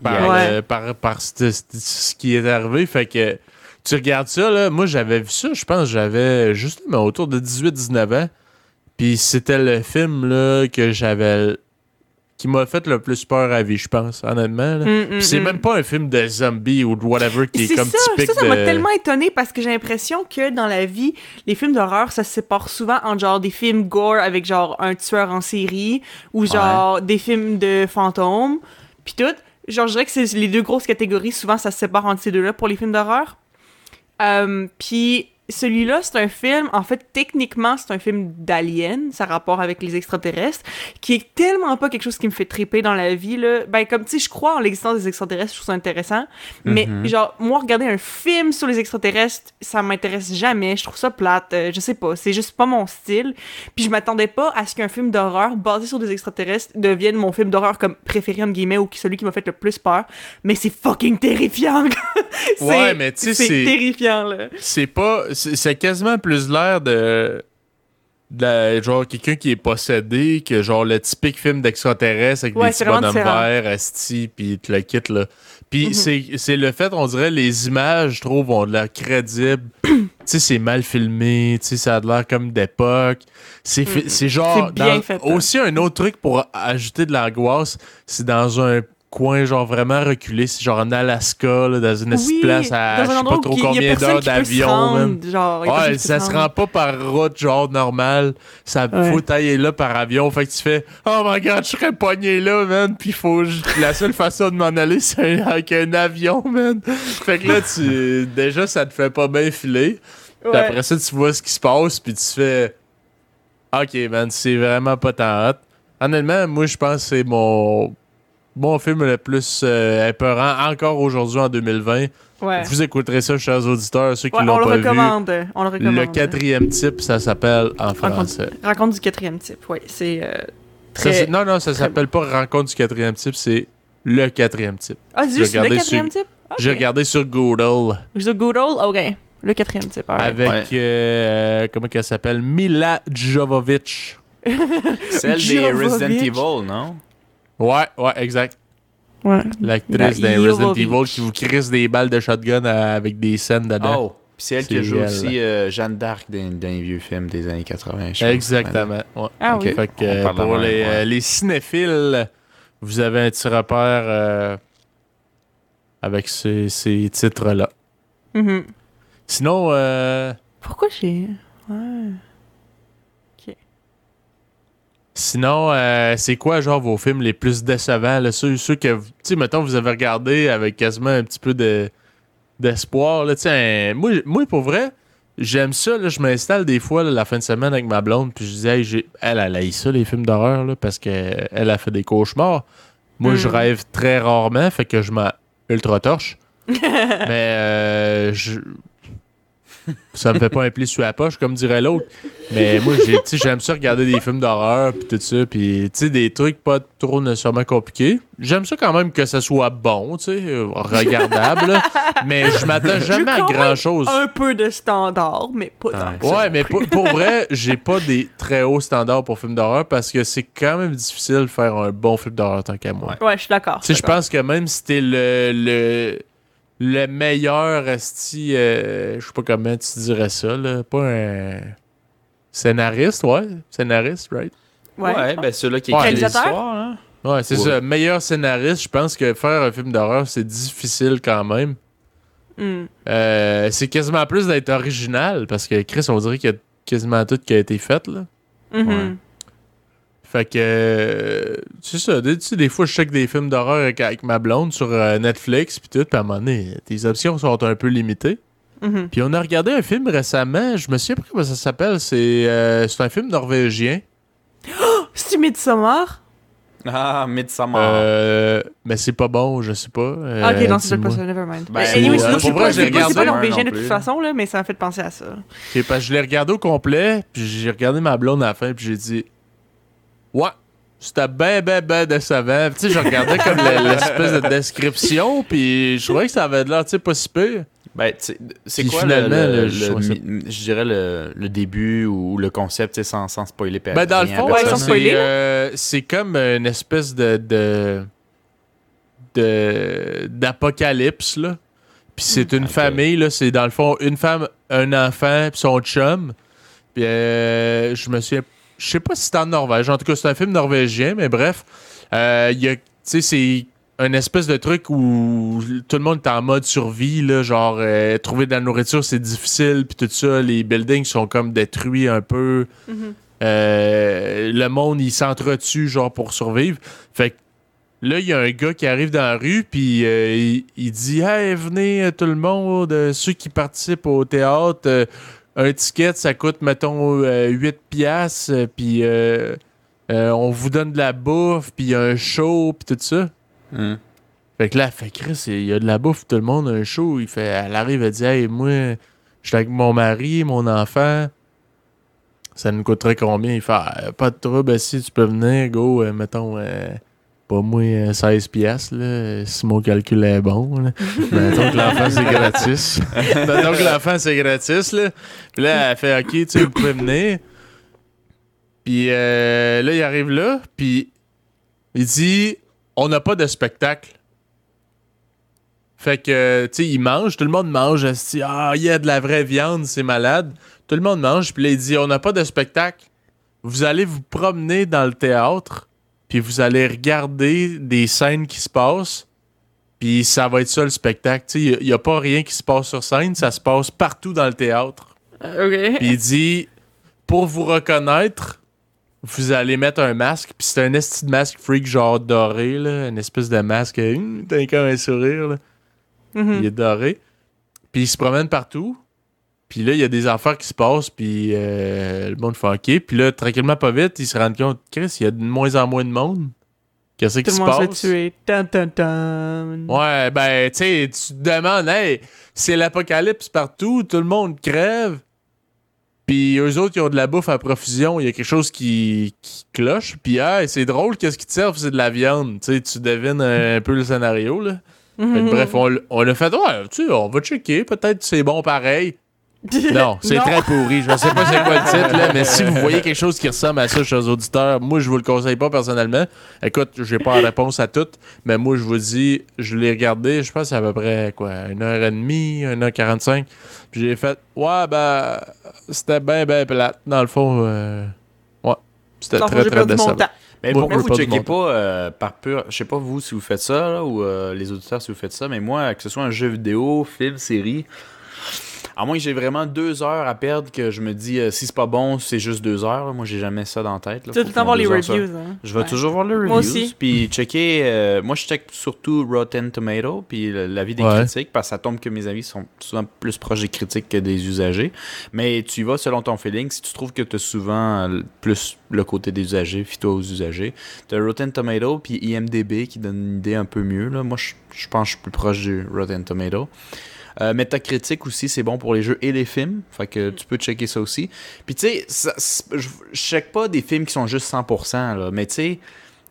par, euh, par, par ce, ce- ce qui est arrivé. Fait que tu regardes ça, là. Moi, j'avais vu ça, je pense, j'avais justement autour de 18-19 ans. Puis c'était le film, là, que j'avais. qui m'a fait le plus peur à vie, je pense, honnêtement. Mm, mm, Puis c'est mm. même pas un film de zombie ou de whatever qui est, comme ça, typique ça, ça m'a de... tellement étonné parce que j'ai l'impression que dans la vie, les films d'horreur, ça se sépare souvent en genre des films gore avec genre un tueur en série ou genre des films de fantômes, puis tout. Genre, je dirais que c'est les deux grosses catégories. Souvent, ça se sépare entre ces deux-là pour les films d'horreur. Euh, puis celui-là, c'est un film, en fait, techniquement, c'est un film d'alien, ça rapport avec les extraterrestres, qui est tellement pas quelque chose qui me fait triper dans la vie, là. Ben, comme, tu sais, je crois en l'existence des extraterrestres, je trouve ça intéressant, mais genre, moi, regarder un film sur les extraterrestres, ça m'intéresse jamais, je trouve ça plate, euh, je sais pas, c'est juste pas mon style, puis je m'attendais pas à ce qu'un film d'horreur basé sur des extraterrestres devienne mon film d'horreur comme préféré, entre guillemets, ou celui qui m'a fait le plus peur, mais c'est fucking terrifiant! Ouais, mais tu sais, c'est c'est- terrifiant, là. c'est pas c'est quasiment plus l'air de, de la- genre quelqu'un qui est possédé que genre le typique film d'extraterrestre avec Ouais, des bonhommes verts asti puis tu le quittes là. Puis Mhm. c'est c'est le fait on dirait les images je trouve ont de l'air crédibles tu sais c'est mal filmé tu sais ça a de l'air comme d'époque. C'est genre bien dans- fait, hein. aussi un autre truc pour ajouter de l'angoisse c'est dans un coin genre vraiment reculé c'est genre en Alaska là, dans une petite place à je sais pas trop combien d'heures d'avion Ouais, ça se rend pas par route, genre normal. Ça Ouais. faut tailler là par avion. Fait que tu fais Oh my god, je serais pogné là, man. Puis faut. La seule façon de m'en aller, c'est avec un avion, man. Fait que là, tu. Déjà, ça te fait pas bien filer. Puis Ouais. après ça, tu vois ce qui se passe, puis tu fais Ok, man, c'est vraiment pas tant hot. Honnêtement, moi, je pense que c'est mon. Mon film le plus euh, épeurant encore aujourd'hui en 2020. Ouais. Vous écouterez ça, chers auditeurs, ceux qui Ouais, l'ont pas vu. On le recommande. Le quatrième type, ça s'appelle en français. Rencontre, rencontre du quatrième type, oui. C'est euh, Ça, très... non, non, ça s'appelle pas rencontre du quatrième type, c'est le quatrième type. Ah, c'est j'ai juste le regardé quatrième sur- type? Ok. J'ai regardé sur Google The Good Old? OK. Le quatrième type, alright. avec, Ouais. euh, comment qu'elle s'appelle? Mila Jovovich. Celle des. Resident Evil, non? Ouais, ouais, exact. Ouais. L'actrice Mila d'un Resident. Evil qui vous crisse des balles de shotgun à- avec des scènes dedans. Oh! Puis c'est elle qui elle. aussi euh, Jeanne d'Arc dans, dans les vieux films des années 80. je pense. Exactement. ouais. Ah Ok. oui. Fait que, euh, pour même, les, ouais. euh, les cinéphiles, vous avez un petit repère euh, avec ces, ces titres-là. Mhm. Sinon, euh, Pourquoi j'ai... Ouais. Sinon euh, c'est quoi, genre, vos films les plus décevants? Là, ceux, ceux que, vous- tu sais, mettons, vous avez regardé avec quasiment un petit peu de, d'espoir. Là, un- moi, moi, pour vrai, j'aime ça, là, je m'installe des fois là, la fin de semaine avec ma blonde, puis je dis, hey, j'ai- elle, elle a ça, les films d'horreur, là, parce qu'elle elle a fait des cauchemars. Moi, je Mm. rêve très rarement, fait que je m'en ultra torche. Mais euh, je... ça me fait pas un pli sur la poche, comme dirait l'autre. Mais moi, j'aime ça regarder des films d'horreur, puis tout ça, puis des trucs pas trop nécessairement compliqués. J'aime ça quand même que ça soit bon, tu sais, regardable, là. mais je m'attends jamais à grand-chose. Un peu de standard, mais pas tant Ouais. mais pour, pour vrai, j'ai pas des très hauts standards pour films d'horreur parce que c'est quand même difficile de faire un bon film d'horreur tant qu'à moi. Ouais, je suis d'accord. Tu sais, je pense que même si t'es le, le, le meilleur esti, euh, je sais pas comment tu dirais ça, là, pas un scénariste, ouais, scénariste, right? Ouais. Ouais, ben ceux-là qui Réalisateur? l'histoire, là. Ouais, c'est Ouais. ça, meilleur scénariste, je pense que faire un film d'horreur, c'est difficile quand même. Hmm. Euh, c'est quasiment plus d'être original parce que Chris, on dirait qu'il y a quasiment tout qui a été fait, là. Mhm. Ouais. Fait que, euh, c'est ça. Tu sais, des fois, je check des films d'horreur avec, avec ma blonde sur euh, Netflix, puis tout, puis à un moment donné, tes options sont un peu limitées. Mhm. Puis on a regardé un film récemment, je me souviens pas comment ça s'appelle, c'est euh, c'est un film norvégien. C'est Midsommar? Ah, Midsommar. Euh, mais c'est pas bon, je sais pas. Euh, Ah, ok, non, c'est peut-être pas ça, nevermind. Ben, anyway, sinon, je pas, pas- norvégien de toute façon, là, mais ça m'a fait penser à ça. Ok, parce que je l'ai regardé au complet, puis j'ai regardé ma blonde à la fin, puis j'ai dit Ouais, c'était ben, ben, ben décevant. Tu sais, je regardais comme le- l'espèce de description, puis je trouvais que ça avait de l'air, tu sais, pas si pire. Ben, c'est quoi finalement, le, je le- dirais le, le début ou le concept, tu sais, sans, sans spoiler Ben, dans le fond, Ouais, euh, c'est comme une espèce de. de, de- d'apocalypse, là. Puis c'est une famille, là. C'est dans le fond une femme, un enfant, puis son chum. Puis euh, je me souviens. Je sais pas si c'est en Norvège. En tout cas, c'est un film norvégien, mais bref. Euh, y a. Tu sais, c'est un espèce de truc où tout le monde est en mode survie, là, genre euh, trouver de la nourriture c'est difficile, puis tout ça, les buildings sont comme détruits un peu, Mhm. Euh, le monde il s'entretue genre pour survivre. Fait que là il y a un gars qui arrive dans la rue puis euh, il, il dit hey venez tout le monde ceux qui participent au théâtre un ticket ça coûte mettons euh, 8 piastres euh, puis euh, euh, on vous donne de la bouffe puis il y a un show puis tout ça. Hum. Fait que là, fait Chris, il y a de la bouffe, tout le monde a un show. Il fait, elle arrive, elle dit Hey, moi, je suis avec mon mari, mon enfant. Ça nous coûterait combien? Il fait Ah, Pas de trouble, si tu peux venir, go, euh, mettons, euh, pas moins euh, 16 piastres, là, si mon calcul est bon. Là. mettons que l'enfant, c'est gratis. mettons que l'enfant, c'est gratis. Là. Puis là, elle fait Ok, tu sais, vous pouvez venir. Puis euh, là, il arrive là, puis il dit On n'a pas de spectacle. Fait que, tu sais, il mange, tout le monde mange. esti, Ah, il y a de la vraie viande, c'est malade. Tout le monde mange, puis là, il dit On n'a pas de spectacle. Vous allez vous promener dans le théâtre, puis vous allez regarder des scènes qui se passent, puis ça va être ça le spectacle. Il n'y a, pas rien qui se passe sur scène, ça se passe partout dans le théâtre. Euh, Ok. Puis il dit Pour vous reconnaître, vous allez mettre un masque. Puis c'est un esti de masque freak, genre doré, là. Une espèce de masque. hum, T'as comme un sourire, là. Mhm. Il est doré. Puis il se promène partout. Puis là, il y a des affaires qui se passent. Puis euh, le monde fait OK. Puis là, tranquillement, pas vite, il se rend compte Chris, il y a de moins en moins de monde. Qu'est-ce qui Tout le se monde se passe? tuer. Tan, tan, tan. Ouais, ben, tu sais, tu te demandes, hey, c'est l'apocalypse partout, tout le monde crève. Puis eux autres, ils ont de la bouffe à profusion, il y a quelque chose qui, qui cloche. Puis, hey, c'est drôle, qu'est-ce qui te servent, c'est de la viande. Tu sais, tu devines un, peu le scénario, là. Bref, on, on a fait, ouais, tu sais, on va checker, peut-être c'est bon pareil. Non, c'est très pourri. Je sais pas c'est quoi le titre, là, mais si vous voyez quelque chose qui ressemble à ça, chers auditeurs, moi, je vous le conseille pas personnellement. Écoute, j'ai pas la réponse à toutes, mais moi, je vous dis, je l'ai regardé, je pense que c'est à peu près, quoi, une heure et demie, une heure quarante-cinq. Puis j'ai fait, ouais, ben, c'était bien, bien plate. Dans le fond, euh, ouais, c'était très, très décevant. Mais Moi, pourquoi je vous pas checkez pas euh, par pur. Je sais pas vous si vous faites ça, là, ou euh, les auditeurs si vous faites ça, mais moi, que ce soit un jeu vidéo, film, série, À moins que j'ai vraiment deux heures à perdre, que je me dis, euh, si c'est pas bon, c'est juste deux heures. là. Moi, j'ai jamais ça dans la tête. là. Tu vas tout le temps voir les reviews. Hein. Je vais Ouais. toujours voir les reviews. Moi aussi. Puis checker. euh, moi, je check surtout Rotten Tomato, puis l'avis des Ouais. critiques, parce que ça tombe que mes avis sont souvent plus proches des critiques que des usagers. Mais tu y vas selon ton feeling. Si tu trouves que tu as souvent euh, plus le côté des usagers, fie-toi aux usagers. Tu as Rotten Tomato, puis IMDB qui donne une idée un peu mieux. Là. Moi, je, je pense que je suis plus proche du Rotten Tomato. Euh, Metacritic aussi, c'est bon pour les jeux et les films. Fait que tu peux checker ça aussi. Puis tu sais, je check pas des films qui sont juste 100%, là, mais tu sais,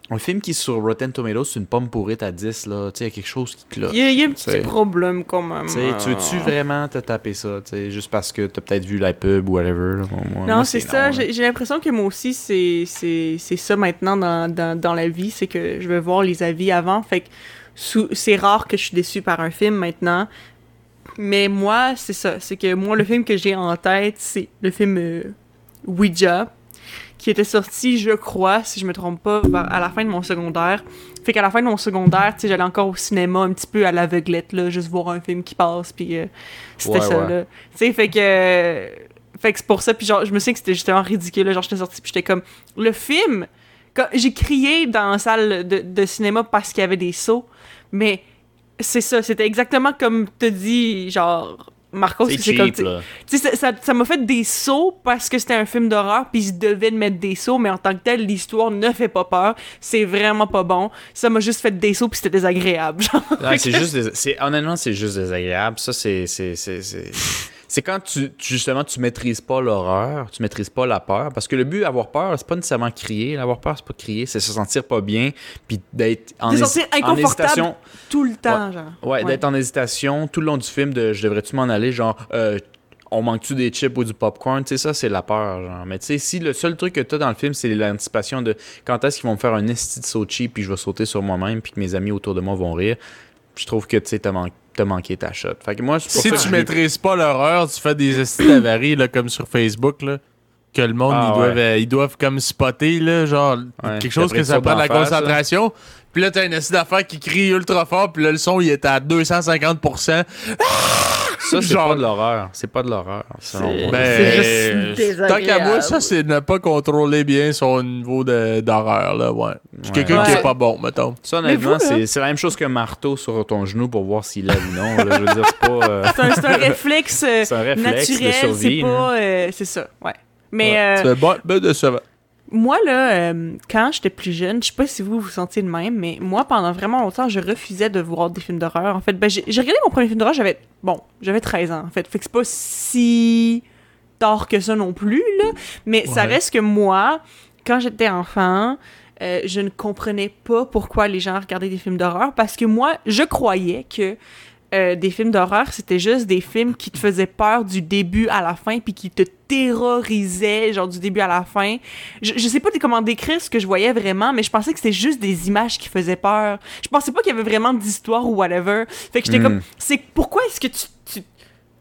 un film qui est sur Rotten Tomatoes, c'est une pomme pourrite à 10, là. Tu sais, il y a quelque chose qui cloche. Il y, a, il y a un petit problème quand même. Tu veux-tu vraiment te taper ça, tu sais, juste parce que t'as peut-être vu la pub ou whatever. là. Moi- moi, Non, c'est ça. J'ai l'impression que moi aussi, c'est c'est- c'est ça maintenant dans, dans, dans la vie. C'est que je vais voir les avis avant. Fait que c'est rare que je suis déçue par un film maintenant. Mais moi, c'est ça. C'est que moi, le film que j'ai en tête, c'est le film euh, Ouija, qui était sorti, je crois, si je me trompe pas, à la fin de mon secondaire. Fait qu'à la fin de mon secondaire, tu sais, j'allais encore au cinéma un petit peu à l'aveuglette, là, juste voir un film qui passe, puis euh, c'était Ouais, ça, ouais. là. Tu sais, fait que... euh, fait que c'est pour ça, puis genre, je me souviens que c'était justement ridicule, là, genre, j'étais sortie, puis j'étais comme... Le film... J'ai crié dans la salle de, de cinéma parce qu'il y avait des sauts, mais c'est ça, c'était exactement comme te dit, genre... Marcos, C'est comme... Tu sais, ça- m'a fait des sauts parce que c'était un film d'horreur, puis ils devaient mettre des sauts, mais en tant que tel, l'histoire ne fait pas peur. C'est vraiment pas bon. Ça m'a juste fait des sauts, puis c'était désagréable. Genre. C'est juste c'est honnêtement c'est juste désagréable ça c'est c'est quand tu tu- justement tu maîtrises pas l'horreur tu maîtrises pas la peur parce que le but avoir peur c'est pas nécessairement crier avoir peur c'est pas crier c'est se sentir pas bien puis d'être en, hésitation Tout le temps, genre. ouais, d'être en hésitation tout le long du film de je devrais-tu m'en aller genre euh, on manque-tu des chips ou du popcorn? Tu sais, ça, c'est la peur, genre. Mais tu sais, si le seul truc que t'as dans le film, c'est l'anticipation de quand est-ce qu'ils vont me faire un esti de saut cheap, puis je vais sauter sur moi-même, puis que mes amis autour de moi vont rire, je trouve que, tu sais, t'as man- t'as manqué ta shot. Fait que moi, pour Si ça tu maîtrises pas l'horreur, tu fais des estis avaries, là, comme sur Facebook, là, que le monde, Ah, ils, doivent, ouais. euh, ils doivent comme spotter, là, genre, Ouais, quelque chose que ça, prend de la concentration. Puis là, t'as un esti d'affaires qui crie ultra fort, puis là, le son, il est à 250%. Ça, c'est genre- pas de l'horreur. C'est pas de l'horreur, C'est-. Ben, C'est juste désagréable. Tant qu'à moi, ça, c'est ne pas contrôler bien son niveau d'horreur, là, ouais. C'est quelqu'un qui Ouais. est pas bon, mettons. Ça, honnêtement, c'est la même chose qu'un marteau sur ton genou pour voir s'il lève ou non. là. Je veux dire, c'est pas... euh, C'est un, réflexe, euh, un naturel, c'est pas... euh, c'est ça, ouais. Mais Ouais. euh, C'est bon, ben décevant. Moi, là, euh, quand j'étais plus jeune, je sais pas si vous vous sentiez le même, mais moi, pendant vraiment longtemps, je refusais de voir des films d'horreur. En fait, ben, j'ai regardé mon premier film d'horreur, j'avais... Bon, j'avais 13 ans, en fait. Fait que c'est pas si tard que ça non plus, là. Mais ça reste que moi, quand j'étais enfant... euh, je ne comprenais pas pourquoi les gens regardaient des films d'horreur parce que moi, je croyais que euh, des films d'horreur, c'était juste des films qui te faisaient peur du début à la fin puis qui te terrorisaient, genre du début à la fin. Je, je sais pas comment décrire ce que je voyais vraiment, mais je pensais que c'était juste des images qui faisaient peur. Je pensais pas qu'il y avait vraiment d'histoire ou whatever. Fait que j'étais Mm. comme, c'est pourquoi est-ce que tu, tu,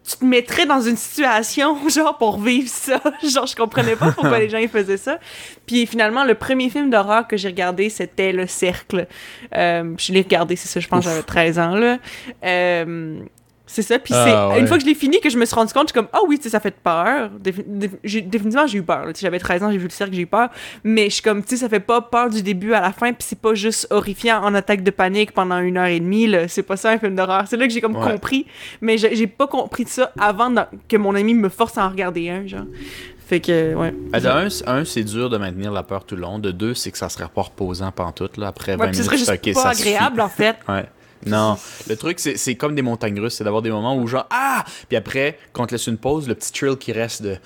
tu te mettrais dans une situation, genre, pour vivre ça? genre, je comprenais pas pourquoi les gens ils faisaient ça. Puis finalement, le premier film d'horreur que j'ai regardé, c'était Le Cercle. Euh, je l'ai regardé, c'est ça, je pense j'avais 13 ans, là. Euh, c'est ça, puis Ah, ouais. une fois que je l'ai fini que je me suis rendu compte, je suis comme, ah oui, tu sais, ça fait peur. Définitivement, j'ai eu peur. J'avais 13 ans, j'ai vu le cercle, j'ai eu peur. Mais je suis comme, tu sais, ça fait pas peur du début à la fin, puis c'est pas juste horrifiant en attaque de panique pendant une heure et demie. C'est pas ça un film d'horreur. C'est là que j'ai comme Ouais. compris. Mais j'ai pas compris de ça avant que mon ami me force à en regarder un, genre. Fait que, ouais. De un, c'est- un, c'est dur de maintenir la peur tout le long. De deux, c'est que ça serait pas reposant pantoute. Là. Après 20 Ouais, ce minutes, serait juste ok, pas ça suffit. agréable, en fait. Ouais. Non, le truc, c'est comme des montagnes russes. C'est d'avoir des moments où, genre, ah! Puis après, quand on te laisse une pause, le petit thrill qui reste de,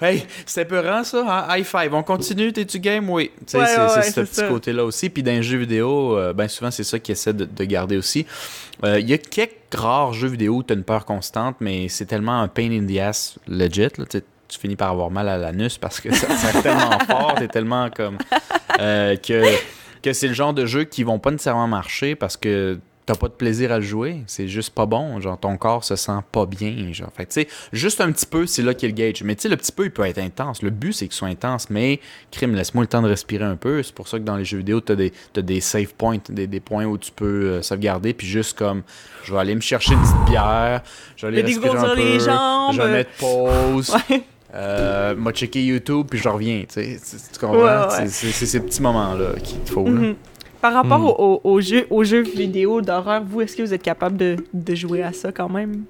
hey, c'est peurant ça, hein? high five, on continue, t'es-tu game? Oui. Ouais, c'est ouais, c'est ouais, ce petit côté-là aussi. Puis dans les jeux vidéo, euh, ben souvent, c'est ça qu'ils essaient de, de garder aussi. Euh, Il y a quelques rares jeux vidéo où t'as une peur constante, mais c'est tellement un pain in the ass legit, là, tu finis par avoir mal à l'anus parce que ça, ça tellement fort, t'es tellement comme. euh, que que c'est le genre de jeu qui vont pas nécessairement marcher parce que t'as pas de plaisir à le jouer. C'est juste pas bon. Genre, ton corps se sent pas bien. Genre, fait tu sais, juste un petit peu, c'est là qu'il y a le gauge. Mais tu sais, le petit peu, il peut être intense. Le but, c'est qu'il soit intense. Mais, crime, laisse-moi le temps de respirer un peu. C'est pour ça que dans les jeux vidéo, t'as des, t'as des save points, des, des points où tu peux euh, sauvegarder. Puis juste comme, je vais aller me chercher une petite bière. Je vais aller Le respirer un peu. les jambes. Je vais mettre pause. Ouais. Euh, m'a checké YouTube, puis je reviens. Tu sais, tu- tu comprends? Ouais, ouais. C'est- ces petits moments-là qu'il te faut. là. Par rapport Hmm. au- au- aux, jeux, aux jeux vidéo d'horreur, vous, est-ce que vous êtes capable de, de jouer à ça quand même?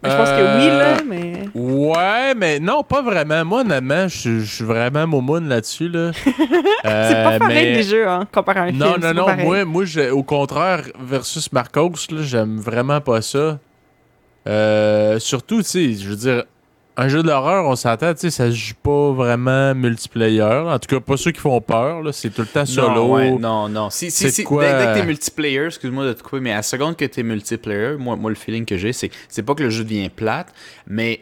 Ben, Je pense que oui, là, Euh, mais... Ouais, mais non, pas vraiment. Moi, honnêtement, je suis- vraiment momoun là-dessus. Là. Euh, C'est pas pareil mais- des jeux, hein, comparé à un Non, film. non, non. pareil. Moi, moi au contraire, versus Marcos, là, j'aime vraiment pas ça. Euh, surtout, tu sais, je veux dire, un jeu d'horreur, on s'entend, tu sais, ça se joue pas vraiment multiplayer. En tout cas, pas ceux qui font peur. là. C'est tout le temps solo. Non, ouais, non, non. Si, si, si, quoi, dès, dès que euh, t'es multiplayer, excuse-moi de te couper, mais à la seconde que t'es multiplayer, moi, moi, le feeling que j'ai, c'est c'est pas que le jeu devient plate, mais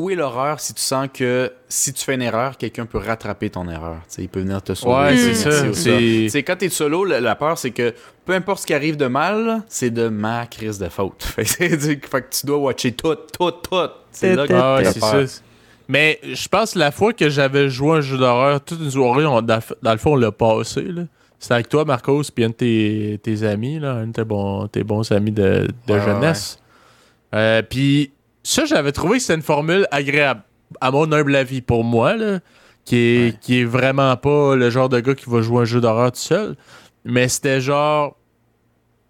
où est l'horreur si tu sens que si tu fais une erreur, quelqu'un peut rattraper ton erreur? Tu sais, il peut venir te sauver. Ouais, c'est ça. C'est- quand t'es solo, la, la peur, c'est que peu importe ce qui arrive de mal, c'est de ma crise de faute. Fait que, tu dois watcher tout, tout, tout. C'est là que Ah ouais, t'as c'est peur. ça. Mais je pense que la fois que j'avais joué à un jeu d'horreur, toute une soirée, on- dans, le fond, on l'a passé. là. C'était avec toi, Marcos, puis un de tes, tes amis, là, un de tes bons, tes bons amis de, de Ouais, jeunesse. Euh, puis ça, j'avais trouvé que c'était une formule agréable, à mon humble avis, pour moi, là, qui, est, Ouais. qui est vraiment pas le genre de gars qui va jouer un jeu d'horreur tout seul. Mais c'était genre,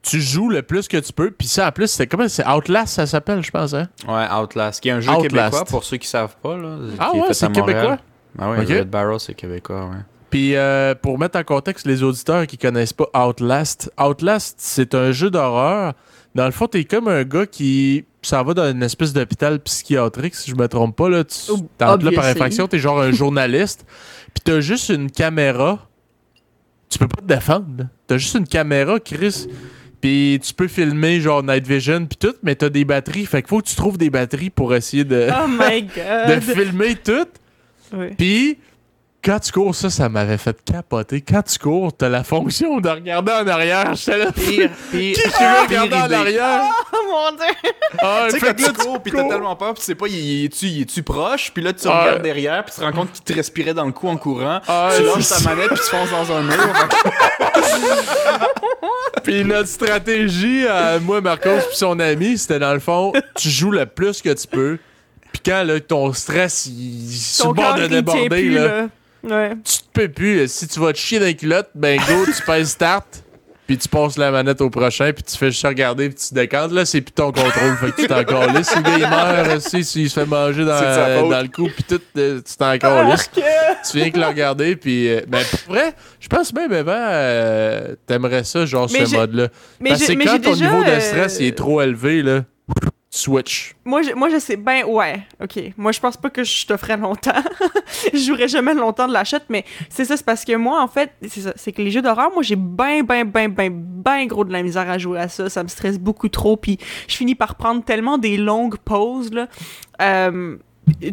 tu joues le plus que tu peux, puis ça, en plus, c'est comment c'est Outlast, ça s'appelle, je pense, hein? Ouais, Outlast, qui est un jeu Outlast. québécois pour ceux qui savent pas. Là, Ah ouais, c'est québécois? Ah ouais. Red Barrel, c'est québécois, ouais. Puis euh, pour mettre en contexte les auditeurs qui connaissent pas Outlast, Outlast, c'est un jeu d'horreur. Dans le fond, t'es comme un gars qui s'en va dans une espèce d'hôpital psychiatrique, si je me trompe pas. Là, tu Ob- t'entres là par infraction, t'es genre un journaliste. Puis t'as juste une caméra. Tu peux pas te défendre. T'as juste une caméra, Chris. Puis tu peux filmer genre Night Vision puis tout, mais t'as des batteries. Fait qu'il faut que tu trouves des batteries pour essayer de, Oh my de god! filmer tout. Puis, quand tu cours, ça, ça m'avait fait capoter. Quand tu cours, t'as la fonction de regarder en arrière. J'étais là. Pire, pire. Qui qui veut regarder en arrière? Oh mon dieu! Ah, Tu sais, quand tu cours, pis t'as tellement peur, pis tu sais pas, il est-tu il est-tu proche, pis là, tu Ouais. regardes derrière, pis tu te rends compte qu'il te respirait dans le cou en courant. Ah, tu c'est ta manette, pis tu fonces dans un mur. Puis notre stratégie, à moi, Marcos, puis son ami, c'était dans le fond, tu joues le plus que tu peux. Puis quand là, ton stress, il il est sur le bord de déborder, là. Ouais. tu te peux plus. Si tu vas te chier dans les culottes, ben go, tu pèses start. Puis tu passes la manette au prochain, puis tu fais juste regarder, puis tu décantes. Là, c'est plus ton contrôle. fait que tu t'en calisses. Si le gars il meurt, aussi, s'il se fait manger dans, faute. dans le cou, puis tout, euh, tu t'en calisses. Arc! tu viens que le regarder, puis. euh, ben, pour vrai, je pense même, Evan, euh, t'aimerais ça, genre, Mais ce mode-là. Mais Parce que quand ton déjà, niveau de euh, stress il est trop élevé, là, switch. Moi, je, moi, je sais ben ouais, ok. Moi, je pense pas que je te ferais longtemps. je jouerais jamais longtemps de la chute, mais c'est ça, c'est parce que moi, en fait, c'est ça, c'est que les jeux d'horreur, moi, j'ai ben, ben, ben, ben, ben gros de la misère à jouer à ça. Ça me stresse beaucoup trop, puis je finis par prendre tellement des longues pauses, là. Euh,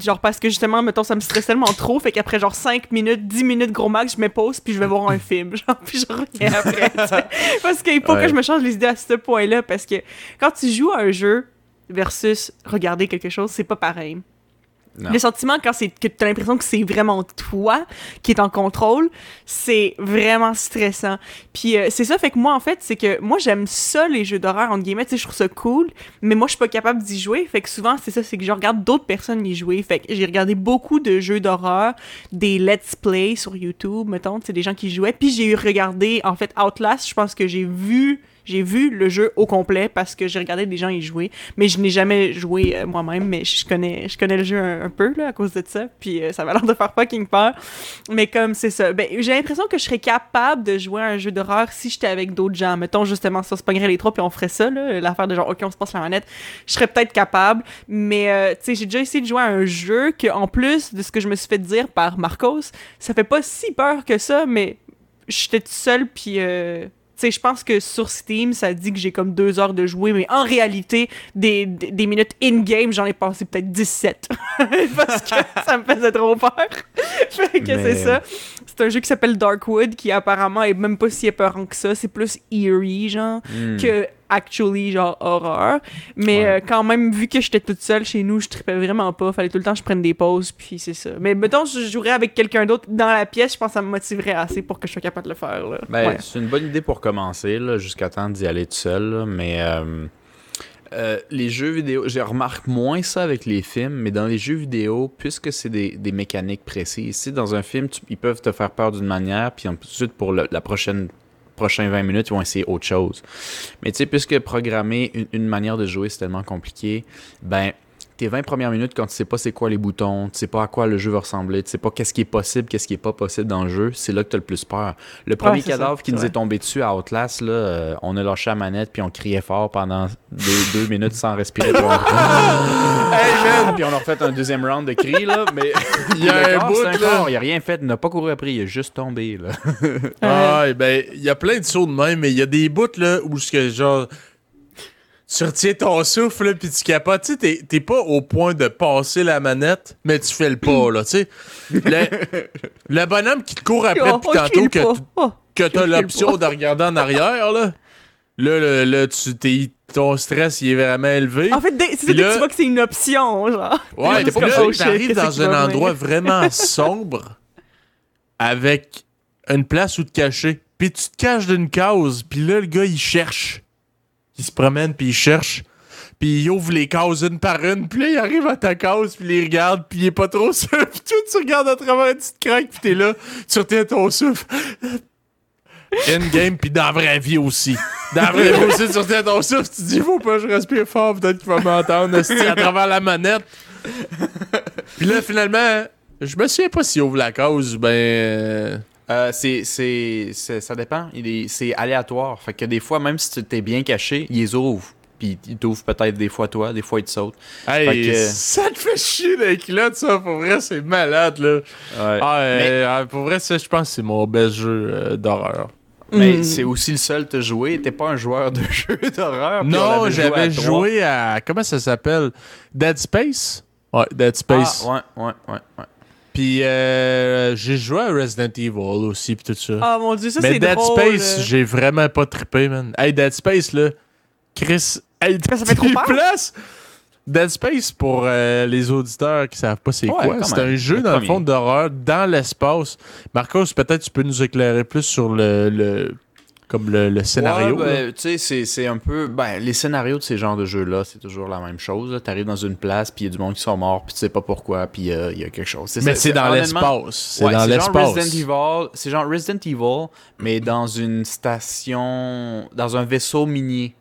Genre parce que justement, mettons, ça me stresse tellement trop, fait qu'après genre 5 minutes, 10 minutes gros max, je me pause puis je vais voir un film, genre, puis je reviens après. Parce qu'il faut Ouais. que je me change les idées à ce point-là, parce que quand tu joues à un jeu versus regarder quelque chose, c'est pas pareil. Non. Le sentiment quand c'est que tu as l'impression que c'est vraiment toi qui est en contrôle, c'est vraiment stressant. Puis euh, c'est ça fait que moi en fait, c'est que moi j'aime ça les jeux d'horreur entre guillemets, tu sais je trouve ça cool, mais moi je suis pas capable d'y jouer, fait que souvent c'est ça, c'est que je regarde d'autres personnes y jouer. Fait que j'ai regardé beaucoup de jeux d'horreur, des let's play sur YouTube, mettons, sais des gens qui jouaient, puis j'ai regardé en fait Outlast, je pense que j'ai vu j'ai vu le jeu au complet parce que j'ai regardé des gens y jouer, mais je n'ai jamais joué euh, moi-même, mais je connais, je connais le jeu un, peu là, à cause de ça, puis euh, ça m'a l'air de faire fucking peur. Mais comme c'est ça, ben, j'ai l'impression que je serais capable de jouer à un jeu d'horreur si j'étais avec d'autres gens. Mettons justement, ça se pognerait les trois puis on ferait ça, l'affaire de genre, ok, on se passe la manette. Je serais peut-être capable, mais euh, tu sais, j'ai déjà essayé de jouer à un jeu que, en plus de ce que je me suis fait dire par Marcos, ça fait pas si peur que ça, mais j'étais toute seule puis. euh, sais, je pense que sur Steam, ça dit que j'ai comme deux heures de jouer, mais en réalité, des, des, des minutes in-game, j'en ai passé peut-être 17. Parce que ça me faisait trop peur. fait que Mais- c'est ça. C'est un jeu qui s'appelle Darkwood, qui apparemment est même pas si épeurant que ça. C'est plus eerie, genre, Hmm. que actually genre horreur. Mais Ouais. euh, quand même, vu que j'étais toute seule chez nous, je tripais vraiment pas. Fallait tout le temps que je prenne des pauses, puis c'est ça. Mais mettons, je jouerais avec quelqu'un d'autre dans la pièce, je pense que ça me motiverait assez pour que je sois capable de le faire. Là. Ben, Ouais. c'est une bonne idée pour commencer, jusqu'à temps d'y aller tout seul. là, mais euh, euh, les jeux vidéo, je remarque moins ça avec les films, mais dans les jeux vidéo, puisque c'est des, des mécaniques précises, si dans un film, tu- ils peuvent te faire peur d'une manière, puis ensuite pour le- la prochaine prochains 20 minutes, ils vont essayer autre chose. Mais tu sais, puisque programmer une, une manière de jouer, c'est tellement compliqué, ben, tes 20 premières minutes, quand tu sais pas c'est quoi les boutons, tu sais pas à quoi le jeu va ressembler, tu sais pas qu'est-ce qui est possible, qu'est-ce qui est pas possible dans le jeu, c'est là que tu as le plus peur. Le premier ça, cadavre qui nous vrai. est tombé dessus à Outlast, là, euh, on a lâché la manette puis on criait fort pendant deux, deux minutes sans respirer. puis, on... puis on a refait un deuxième round de cris, là, mais Il y a un bout, là. il a rien fait, il n'a pas couru après, il a juste tombé. Là. Ah, ben, il y a plein de sauts de même, mais il y a des bouts, là, où ce que, genre, tu retiens ton souffle, là, pis tu capotes. Tu sais, t'es- pas au point de passer la manette, mais tu fais le pas, là, tu sais. Le, le bonhomme qui te court après depuis oh, tantôt que, Oh. que t'as l'option de regarder en arrière, là. Là, là, là, tu, t'es- ton stress, il est vraiment élevé. En fait, c'est Puis que là- tu vois que c'est une option, genre. Ouais, T'es puis pas là, comme, t'arrives dans un endroit vraiment sombre avec une place où te cacher. Puis tu te caches d'une case, puis là, le gars, il cherche. Il se promène, puis il cherche. Puis il ouvre les cases une par une, puis là, il arrive à ta case, puis il les regarde, puis il est pas trop sûr. Puis toi, tu regardes à travers une petite craque, puis t'es là, tu retiens ton souffle. Endgame, puis dans la vraie vie aussi. Dans la vraie vie aussi, tu retiens ton souffle, tu dis, faut pas je respire fort, peut-être qu'il va m'entendre à travers la manette. Puis là, finalement, je me souviens pas s'il ouvre la cause ben. Euh, c'est, c'est, ça dépend. Il est, c'est aléatoire. Fait que des fois, même si tu t'es bien caché, il les ouvre. Puis il t'ouvre peut-être des fois toi, des fois il te saute. Hey, Fait que- ça te fait chier les culottes, ça. Pour vrai, c'est malade, là. Ah, euh, Mais- euh, pour vrai, ça, je pense que c'est mon best jeu euh, d'horreur. Mais Mm. c'est aussi le seul te jouer. T'es pas un joueur de jeu d'horreur. Non, j'avais joué à. Comment ça s'appelle? Dead Space? Ouais, Dead Space. Ah, ouais, ouais, ouais, ouais. Puis euh, j'ai joué à Resident Evil aussi, puis tout ça. Ah mon dieu, ça Mais c'est Dead drôle. Space, euh. j'ai vraiment pas trippé, man. Hey, Dead Space, là. Chris, hey, Ça fait trop peur. Dead Space, pour euh, les auditeurs qui savent pas c'est Ouais, quoi, c'est un jeu, Le dans le fond, d'horreur dans l'espace. Marcos, peut-être tu peux nous éclairer plus sur le, le comme le, le scénario. Ouais, ben, tu sais, c'est, c'est un peu. Ben, les scénarios de ces genres de jeux-là, c'est toujours la même chose. là. T'arrives dans une place, puis il y a du monde qui sont morts, puis tu sais pas pourquoi, puis euh, il y a quelque chose. Mais c'est dans l'espace. C'est ouais, dans c'est genre l'espace. Resident Evil, c'est genre Resident Evil, mais dans une station, dans un vaisseau minier.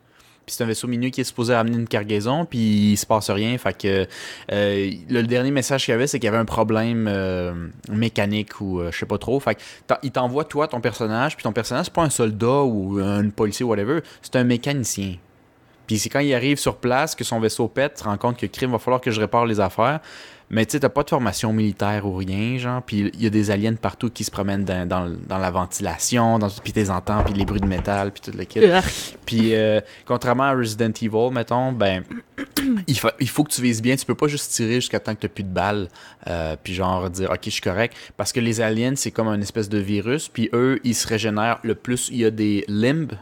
Puis c'est un vaisseau minier qui est supposé ramener une cargaison, puis il se passe rien. Fait que euh, le, dernier message qu'il y avait, c'est qu'il y avait un problème euh, mécanique ou euh, je sais pas trop. Fait que il t'envoie toi ton personnage, puis ton personnage c'est pas un soldat ou un policier ou whatever, c'est un mécanicien. Puis c'est quand il arrive sur place que son vaisseau pète, tu te rends compte que crime va falloir que je répare les affaires. Mais tu sais, t'as pas de formation militaire ou rien, genre. Puis il y a des aliens partout qui se promènent dans, dans, dans la ventilation, dans, puis t'es entends, puis les bruits de métal, puis tout le kit. Puis euh, contrairement à Resident Evil, mettons, ben il, fa- il faut que tu vises bien. Tu peux pas juste tirer jusqu'à temps que t'as plus de balles, euh, puis genre dire ok je suis correct. Parce que les aliens c'est comme un espèce de virus, puis eux ils se régénèrent le plus il y a des limbes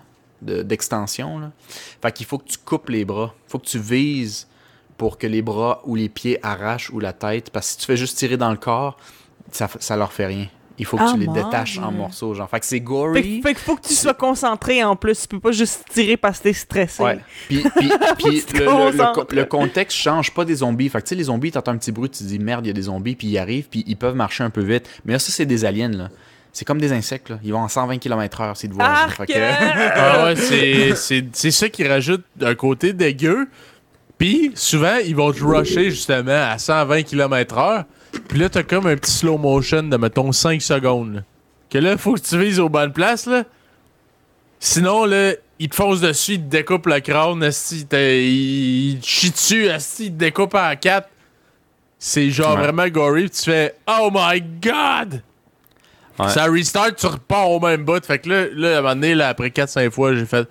d'extension. là. fait qu'il faut que tu coupes les bras. faut que tu vises pour que les bras ou les pieds arrachent ou la tête. Parce que si tu fais juste tirer dans le corps, ça, ça leur fait rien. Il faut que Ah, tu les détaches en morceaux. Genre. Fait que c'est gory. fait qu'il faut que tu sois concentré en plus. Tu peux pas juste tirer parce que t'es stressé. Ouais. Puis, puis, puis tu te le, le- le co- concentres. le contexte change pas des zombies. Fait que tu sais, les zombies, t'entends un petit bruit, tu te dis merde, il y a des zombies, puis ils arrivent, puis ils peuvent marcher un peu vite. Mais là, ça, c'est des aliens, là. C'est comme des insectes, là. Ils vont en 120 km/h, s'ils te voient. genre. Arc! Fait que- Ah ouais, c'est- c'est c'est ça qui rajoute un côté dégueu. Puis souvent, ils vont te rusher justement à 120 km/h. Puis là, t'as comme un petit slow motion de, mettons, 5 secondes. là. Que là, faut que tu vises aux bonnes places, là. Sinon, là, ils te foncent dessus, ils te découpent le crâne, t'as- ils te chient dessus, ils te découpent en quatre. C'est genre Ouais. vraiment gory, puis tu fais « Oh my God! Ouais. Ça restart, tu repars au même bout. Fait que là, là à un moment donné, là, après 4-5 fois, j'ai fait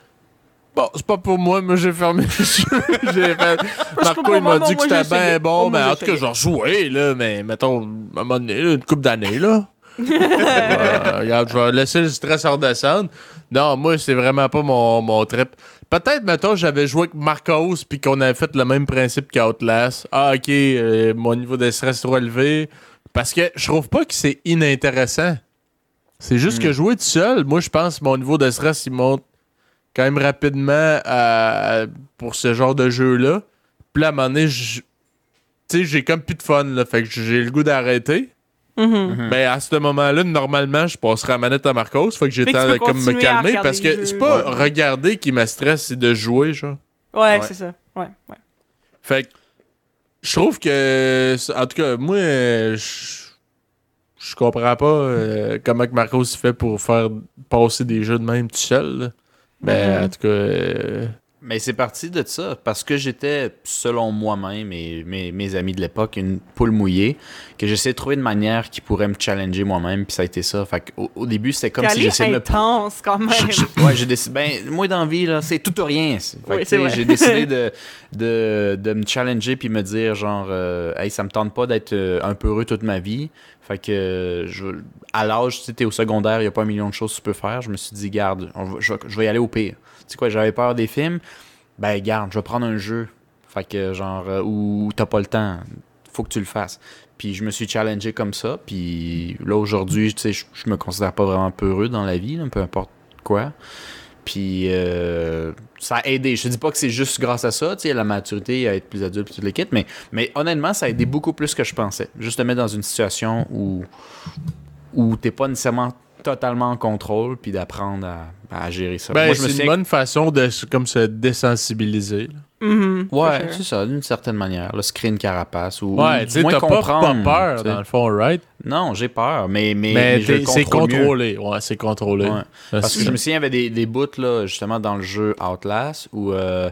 Bon, c'est pas pour moi, moi j'ai fermé les yeux. j'ai fait. Marco, il m'a dit que c'était bien essayé. bon, mais en tout cas, genre joué, là, mais mettons, à un moment donné, là, une couple d'années, là. Euh, regarde, je vais laisser le stress redescendre. Non, moi, c'est vraiment pas mon, mon trip. Peut-être, mettons, j'avais joué avec Marcos puis qu'on avait fait le même principe qu'Outlast. Ah, ok, euh, mon niveau de stress est trop élevé. Parce que je trouve pas que c'est inintéressant. C'est juste que jouer tout seul, moi, je pense que mon niveau de stress, il monte quand même rapidement à- pour ce genre de jeu-là. Puis là, à un moment donné, je- tu sais, j'ai comme plus de fun, là. Fait que j'ai le goût d'arrêter. Mais à ce moment-là, normalement, je passerai la manette à Marcos. Fait que de peux comme me à calmer parce que c'est pas Ouais. regarder qui me stresse, c'est de jouer, genre. Ouais, Ouais. c'est ça. Ouais, ouais. Fait que je trouve que, en tout cas, moi, je je comprends pas euh, comment que Marcos fait pour faire passer des jeux de même tout seul. là. Mais Mhm. en tout cas, euh, Mais c'est parti de ça, parce que j'étais, selon moi-même et mes, mes amis de l'époque, une poule mouillée, que j'essayais de trouver une manière qui pourrait me challenger moi-même, puis ça a été ça. Fait qu'au- au début, c'était comme si j'essayais de me intense quand même. Je- je- ouais, j'ai décidé. Ben, moi, dans la vie, là, c'est tout ou rien. Oui. J'ai décidé de, de, de me challenger puis me dire, genre, euh, hey, ça me tente pas d'être euh, un peu heureux toute ma vie. Fait que, je, à l'âge, tu sais, t'es au secondaire, il y a pas un million de choses que tu peux faire. Je me suis dit, garde, on va- je, je vais y aller au pire. Sais quoi, j'avais peur des films. Ben, garde, je vais prendre un jeu. Fait que, genre, euh, où t'as pas le temps. Faut que tu le fasses. Puis je me suis challengé comme ça. Puis là, aujourd'hui, tu sais, je, me considère pas vraiment peureux dans la vie, peu importe quoi. Puis euh, ça a aidé. Je te dis pas que c'est juste grâce à ça, tu sais, la maturité, à être plus adulte, puis toute l'équipe, mais, mais honnêtement, ça a aidé beaucoup plus que je pensais. Juste te mettre dans une situation où, où t'es pas nécessairement totalement en contrôle, puis d'apprendre à, à gérer ça. ben, c'est une bonne façon de se- comme se désensibiliser. Mhm, for Ouais, c'est ça, d'une certaine manière. Créer une carapace ou, Ouais, ou tu sais, moins t'as pas, pas comprendre. peur, dans le fond, right? Non, j'ai peur, mais, mais, le c'est contrôlé. Ouais, c'est contrôlé. Ouais. Parce que je me souviens, il y avait des, des bouts, là, justement, dans le jeu Outlast, où euh,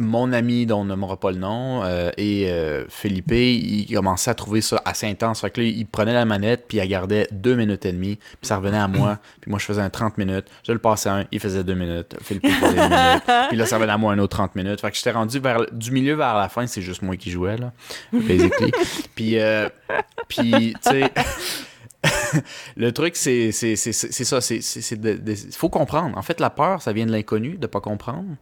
mon ami, dont on nommera pas le nom, euh, et euh, Philippe, il commençait à trouver ça assez intense. Fait que là, il prenait la manette, puis il gardait deux minutes et demie, puis ça revenait à moi, puis moi, je faisais un 30 minutes. Je le passais un, il faisait deux minutes. Philippe il faisait une minute. Puis là, ça revenait à moi un autre 30 minutes. Fait que j'étais rendu vers, du milieu vers la fin, c'est juste moi qui jouais, là, basically. puis, euh, puis, tu sais... le truc, c'est ça. de- faut comprendre. En fait, la peur, ça vient de l'inconnu, de pas comprendre.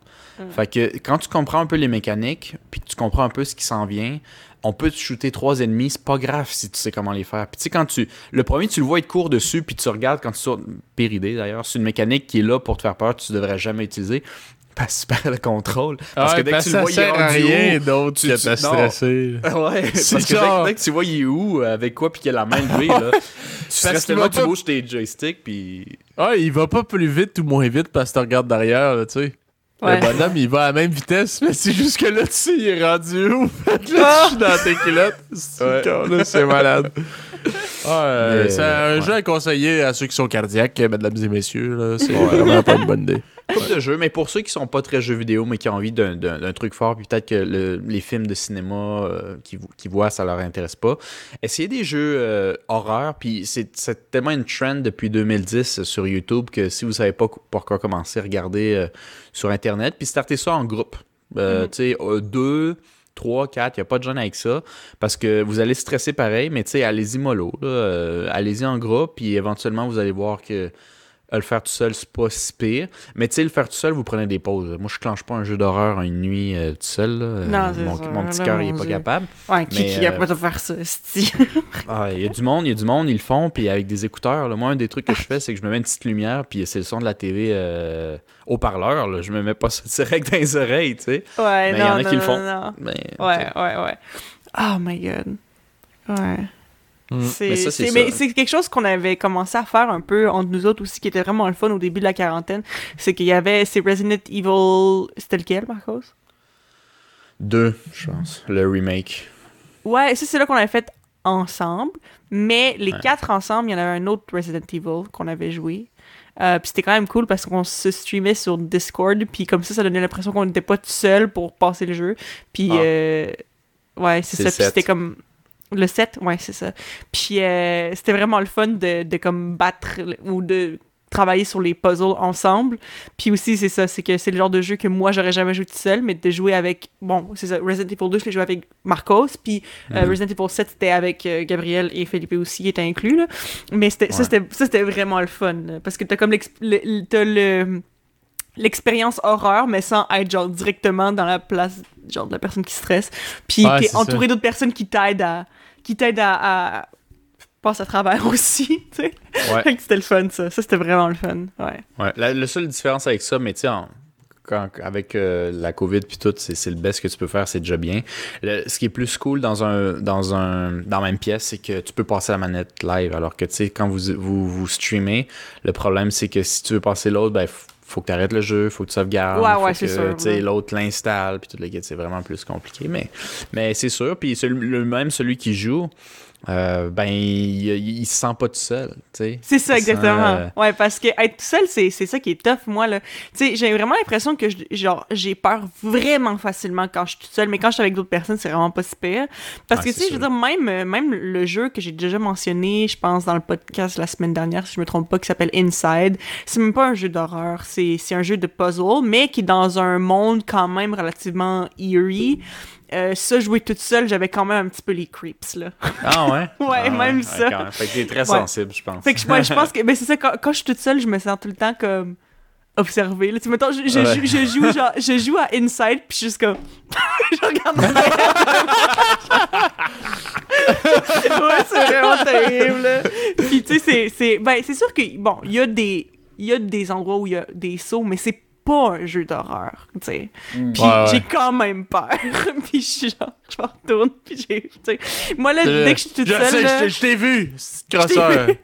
Fait que quand tu comprends un peu les mécaniques, puis que tu comprends un peu ce qui s'en vient, on peut te shooter trois ennemis, c'est pas grave si tu sais comment les faire. Puis tu sais, quand tu. Le premier, tu le vois être court dessus, puis tu regardes quand tu sors. Péridé d'ailleurs, c'est une mécanique qui est là pour te faire peur, tu devrais jamais utiliser. Parce que tu perds le contrôle. Parce Ouais, que dès que tu le vois, il est rien d'autre Tu- que tu- de non. stresser. Ouais, C'est parce que dès, que tu vois il est où, avec quoi, puis qu'il a la main levée, là, tu stresses tellement tu pas- bouges tes joysticks, puis... Ah, il va pas plus vite ou moins vite parce que tu regardes derrière, là, tu sais. Ouais. Le bonhomme, il va à la même vitesse, mais c'est juste que là, tu sais, il est rendu où? Fait que là, tu suis dans tes culottes. Ouais. c'est malade. Ah, euh, Mais, c'est un ouais. jeu à conseiller à ceux qui sont cardiaques, mesdames et messieurs. là. C'est vraiment pas une bonne idée. Coupe de jeux, mais pour ceux qui sont pas très jeux vidéo, mais qui ont envie d'un- d'un d'un truc fort, puis peut-être que le- les films de cinéma euh, qu'ils voient, ça leur intéresse pas, essayez des jeux euh, horreur, puis c'est c'est tellement une trend depuis 2010 sur YouTube que si vous savez pas co- par quoi commencer, regardez euh, sur Internet, puis startez ça en groupe. Euh, Mhm. Tu sais, euh, deux... 3, 4, il n'y a pas de gêne avec ça. Parce que vous allez stresser pareil, mais tu sais, allez-y mollo. Euh, allez-y en groupe, puis éventuellement, vous allez voir que le faire tout seul, c'est pas si pire. Mais tu sais, le faire tout seul, vous prenez des pauses. Moi, je clenche pas un jeu d'horreur une nuit euh, tout seul. Euh, Non, c'est mon, ça. mon petit cœur, il est pas capable. Ouais, qui, Mais, qui a euh, pas de faire ça. Ah, Il y a du monde, il y a du monde, ils le font, puis avec des écouteurs. là. Moi, un des trucs que je fais, c'est que je me mets une petite lumière, puis c'est le son de la TV euh, au parleur. là. Je me mets pas ça direct dans les oreilles, tu sais. Ouais, Mais il y en a non, qui le font. Mais, Ouais, ouais, ouais. Oh my god. Ouais. Mm. C'est, quelque chose qu'on avait commencé à faire un peu entre nous autres aussi, qui était vraiment le fun au début de la quarantaine. C'est qu'il y avait ces Resident Evil. C'était lequel, Marcos? Deux, je pense. Le remake. Ouais, ça, c'est là qu'on avait fait ensemble. Mais les Ouais. quatre ensemble, il y en avait un autre Resident Evil qu'on avait joué. Euh, puis c'était quand même cool parce qu'on se streamait sur Discord. Puis comme ça, ça donnait l'impression qu'on n'était pas tout seul pour passer le jeu. Puis, Ah. euh, ouais, c'est ça. Puis c'était comme. Le 7, ouais, c'est ça. Puis euh, c'était vraiment le fun de, de comme battre ou de travailler sur les puzzles ensemble. Puis aussi, c'est ça, c'est que c'est le genre de jeu que moi, j'aurais jamais joué tout seul, mais de jouer avec, bon, c'est ça, Resident Evil 2, je l'ai joué avec Marcos, puis euh, Mhm. Resident Evil 7, c'était avec euh, Gabriel et Felipe aussi, qui étaient inclus, là. Mais c'était, ça, Ouais. c'était, ça, c'était vraiment le fun, là, parce que t'as comme le, le l'expérience horreur mais sans être genre directement dans la place genre de la personne qui stresse puis Ouais, t'es entouré d'autres personnes qui t'aident à qui t'aident à, à passer à travers aussi tu sais Ouais. C'était le fun ça ça c'était vraiment le fun ouais Ouais. La, la seule différence avec ça, mais tu quand- avec euh, la COVID puis tout, c'est le best que tu peux faire, c'est déjà bien. Le- ce qui est plus cool dans un dans un dans la même pièce, c'est que tu peux passer la manette live. Alors que tu sais, quand vous, vous vous streamez, le problème c'est que si tu veux passer l'autre, ben faut que tu arrêtes le jeu, faut que tu sauvegardes, Ouais, ouais, c'est sûr, l'autre l'installe puis tout le c'est vraiment plus compliqué. Mais mais c'est sûr. Puis le même celui qui joue, euh, ben il, il se sent pas tout seul. tu sais. c'est ça se sent, exactement euh, ouais parce que être tout seul c'est ça qui est tough moi là tu sais j'ai vraiment l'impression que je- genre j'ai peur vraiment facilement quand je suis toute seule mais quand je suis avec d'autres personnes c'est vraiment pas si pire parce que tu sais je veux dire même euh, même le jeu que j'ai déjà mentionné je pense dans le podcast la semaine dernière si je me trompe pas qui s'appelle Inside c'est même pas un jeu d'horreur c'est c'est un jeu de puzzle mais qui est dans un monde quand même relativement eerie euh, ça jouer toute seule j'avais quand même un petit peu les creeps là Ah ouais? Ouais, Ah même ça. quand même. Fait que t'es très Ouais. sensible, je pense. Fait que je, pense que ben, c'est ça, quand, quand je suis toute seule, je me sens tout le temps comme observée. Là. Tu sais, mettons, je, je, Ouais. joue, je, joue, genre, je joue à Inside, puis je suis juste comme... je regarde Ouais, c'est vraiment terrible. Puis tu sais, c'est- c'est... Ben, c'est sûr que, bon, il y a des... Il y a des endroits où il y a des sauts, mais c'est pas un jeu d'horreur, tu sais. Puis Ouais, ouais. j'ai quand même peur. puis je suis genre, je retourne, puis j'ai... tu sais, Moi, là, Euh, dès que je suis toute je seule... sais, là- je t'ai- vu, crosseur.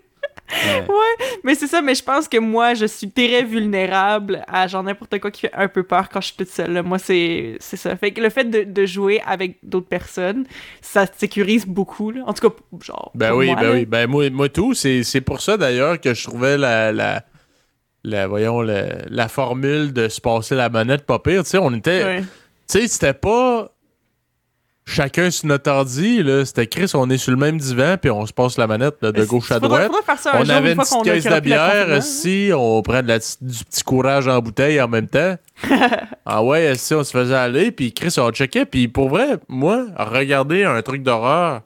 Ouais. Mais c'est ça, mais je pense que moi, je suis très vulnérable à genre n'importe quoi qui fait un peu peur quand je suis toute seule. Moi, c'est c'est ça. Fait que le fait de, de jouer avec d'autres personnes, ça sécurise beaucoup. Là. En tout cas, genre. Ben oui, moi, ben là. oui. Ben moi, moi tout, c'est c'est pour ça d'ailleurs que je trouvais la, la, la voyons, la, la formule de se passer la manette pas pire. Tu sais, on était. Ouais. Tu sais, c'était pas chacun sur notre ordi, là. C'était Chris, on est sur le même divan, puis on se passe la manette là, de gauche à droite. On avait une petite caisse de bière confinement. aussi, on prend de la petite- du petit courage en bouteille en même temps. ah ouais, si on se faisait aller, puis Chris, on checkait, puis pour vrai, moi, regarder un truc d'horreur,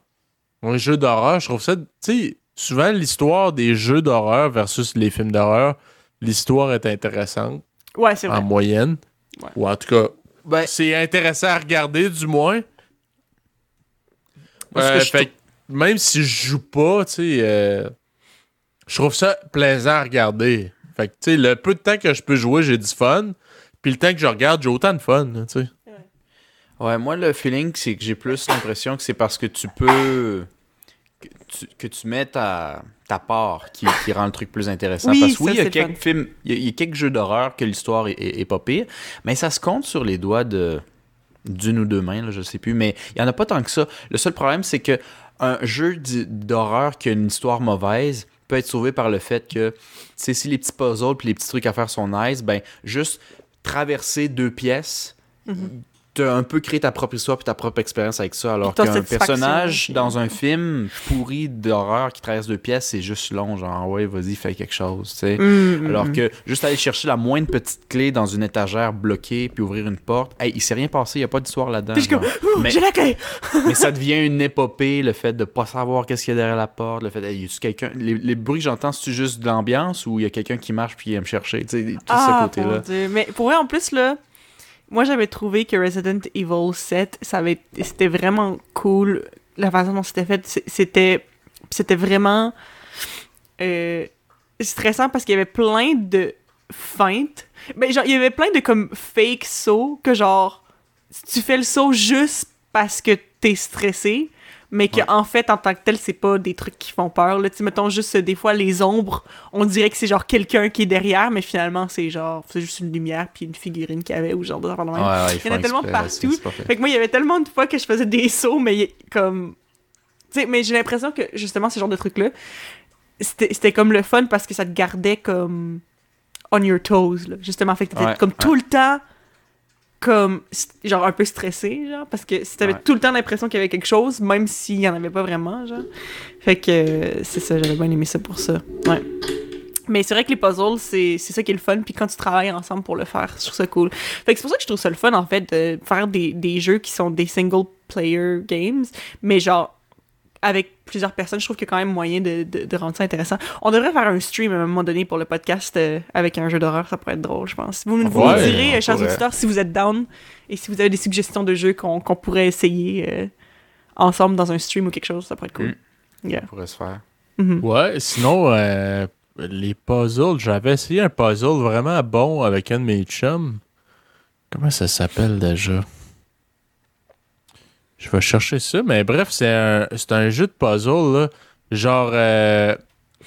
un jeu d'horreur, je trouve ça, tu sais, souvent l'histoire des jeux d'horreur versus les films d'horreur, l'histoire est intéressante Ouais, c'est vrai. en moyenne, Ouais. ou en tout cas, Ben, c'est intéressant à regarder du moins. Euh, je fait que même si je joue pas, tu sais, euh, je trouve ça plaisant à regarder. Fait que, tu sais, le peu de temps que je peux jouer, j'ai du fun. Puis le temps que je regarde, j'ai autant de fun, tu sais. Ouais, moi, le feeling, c'est que j'ai plus l'impression que c'est parce que tu peux. Que tu, que tu mets ta, ta part qui, qui rend le truc plus intéressant. Oui, parce que oui, il y a quelques fun. films, il y, a- il y a quelques jeux d'horreur que l'histoire est, est- est pas pire, mais ça se compte sur les doigts de d'une ou deux mains, là, je sais plus, mais il y en a pas tant que ça. Le seul problème, c'est que un jeu d'horreur qui a une histoire mauvaise peut être sauvé par le fait que, tu si les petits puzzles puis les petits trucs à faire sont nice, ben, juste traverser deux pièces, Mhm. T'as un peu créé ta propre histoire puis ta propre expérience avec ça. Alors qu'un personnage dans un film pourri d'horreur qui traverse deux pièces, c'est juste long, genre, ouais, vas-y, fais quelque chose, tu sais. Mm, mm, Alors mm. que juste aller chercher la moindre petite clé dans une étagère bloquée puis ouvrir une porte, hey, il s'est rien passé, il y a pas d'histoire là-dedans. Mais- j'ai la clé! mais ça devient une épopée, le fait de pas savoir qu'est-ce qu'il y a derrière la porte, le fait hey, y a-tu quelqu'un les, les bruits que j'entends, c'est juste de l'ambiance ou il y a quelqu'un qui marche puis il vient me chercher, tu sais, tout Ah, ce côté-là. mon Dieu. Mais pour vrai, en plus, là, moi, j'avais trouvé que Resident Evil 7, ça avait, c'était vraiment cool. La façon dont c'était fait, c'était, vraiment euh, stressant parce qu'il y avait plein de feintes. Mais genre, il y avait plein de comme fake sauts que genre, tu fais le saut juste parce que t'es stressé. Mais que Ouais. en fait, en tant que tel, c'est pas des trucs qui font peur. Là. Mettons juste euh, des fois les ombres, on dirait que c'est genre quelqu'un qui est derrière, mais finalement c'est genre c'est juste une lumière puis une figurine qu'il y avait ou genre de. Ouais, ouais, Il y en a tellement partout. fait. Fait que moi, il y avait tellement de fois que je faisais des sauts, mais comme. Tu sais, mais j'ai l'impression que justement, ce genre de trucs-là, c'était c'était comme le fun parce que ça te gardait comme. on your toes, là. Justement, fait que t'étais Ouais, comme ouais. tout le temps. Comme. genre un peu stressé, genre. Parce que si t'avais Ouais. tout le temps l'impression qu'il y avait quelque chose, même s'il y en avait pas vraiment, genre. Fait que euh, c'est ça, j'avais bien aimé ça pour ça. Ouais. Mais c'est vrai que les puzzles, c'est c'est ça qui est le fun. Puis quand tu travailles ensemble pour le faire, je trouve ça cool. Fait que c'est pour ça que je trouve ça le fun, en fait, de faire des, des jeux qui sont des single-player games, mais genre avec plusieurs personnes, je trouve qu'il y a quand même moyen de, de, de rendre ça intéressant. On devrait faire un stream à un moment donné pour le podcast euh, avec un jeu d'horreur, ça pourrait être drôle, je pense. Vous, vous Ouais, me direz, euh, chers pourrait. auditeurs, si vous êtes down et si vous avez des suggestions de jeux qu'on qu'on pourrait essayer euh, ensemble dans un stream ou quelque chose, ça pourrait être cool. Yeah. Ça pourrait se faire. Mhm. Ouais, sinon, euh, les puzzles, j'avais essayé un puzzle vraiment bon avec un de mes chums. Comment ça s'appelle déjà? Je vais chercher ça, mais bref, c'est un, c'est un jeu de puzzle, là. Genre, euh,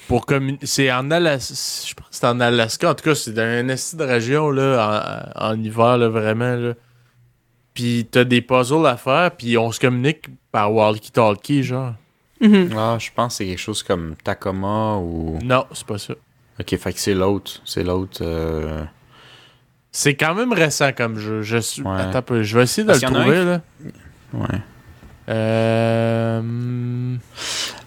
pour communiquer. C'est en Alaska. Je pense que c'est en Alaska. En tout cas, c'est dans une esti de région, là, en, en hiver, là, vraiment, là. Puis t'as des puzzles à faire, puis on se communique par walkie-talkie, genre. Mhm. Ah, je pense que c'est quelque chose comme Tacoma ou. Non, c'est pas ça. Ok, fait que c'est l'autre. C'est l'autre. euh, C'est quand même récent comme jeu. Je suis... Ouais. Attends un peu, je vais essayer de Parce le trouver, là. Ouais. Euh...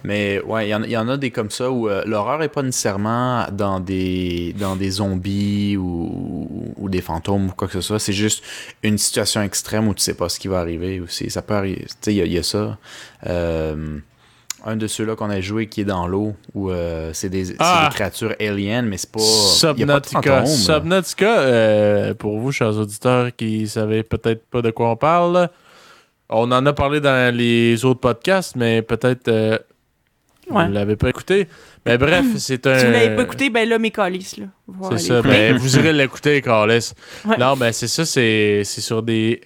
Mais ouais, il y, en- il y en a des comme ça où euh, l'horreur est pas nécessairement dans des dans des zombies ou, ou des fantômes ou quoi que ce soit. C'est juste une situation extrême où tu sais pas ce qui va arriver aussi. Ça peut arriver. Tu sais, il y, a- il y a ça. Euh, un de ceux-là qu'on a joué qui est dans l'eau où c'est des, Ah! des créatures aliens, mais c'est pas. il y a pas de Subnautica. Subnautica, pour vous, chers auditeurs qui savaient peut-être pas de quoi on parle, on en a parlé dans les autres podcasts, mais peut-être euh, Ouais. vous l'avez pas écouté. Mais bref, c'est un... Si vous l'avez pas écouté, ben là, mes calices, là. C'est ça, ben, vous irez l'écouter. Ouais. Non, mais c'est ça, c'est c'est sur des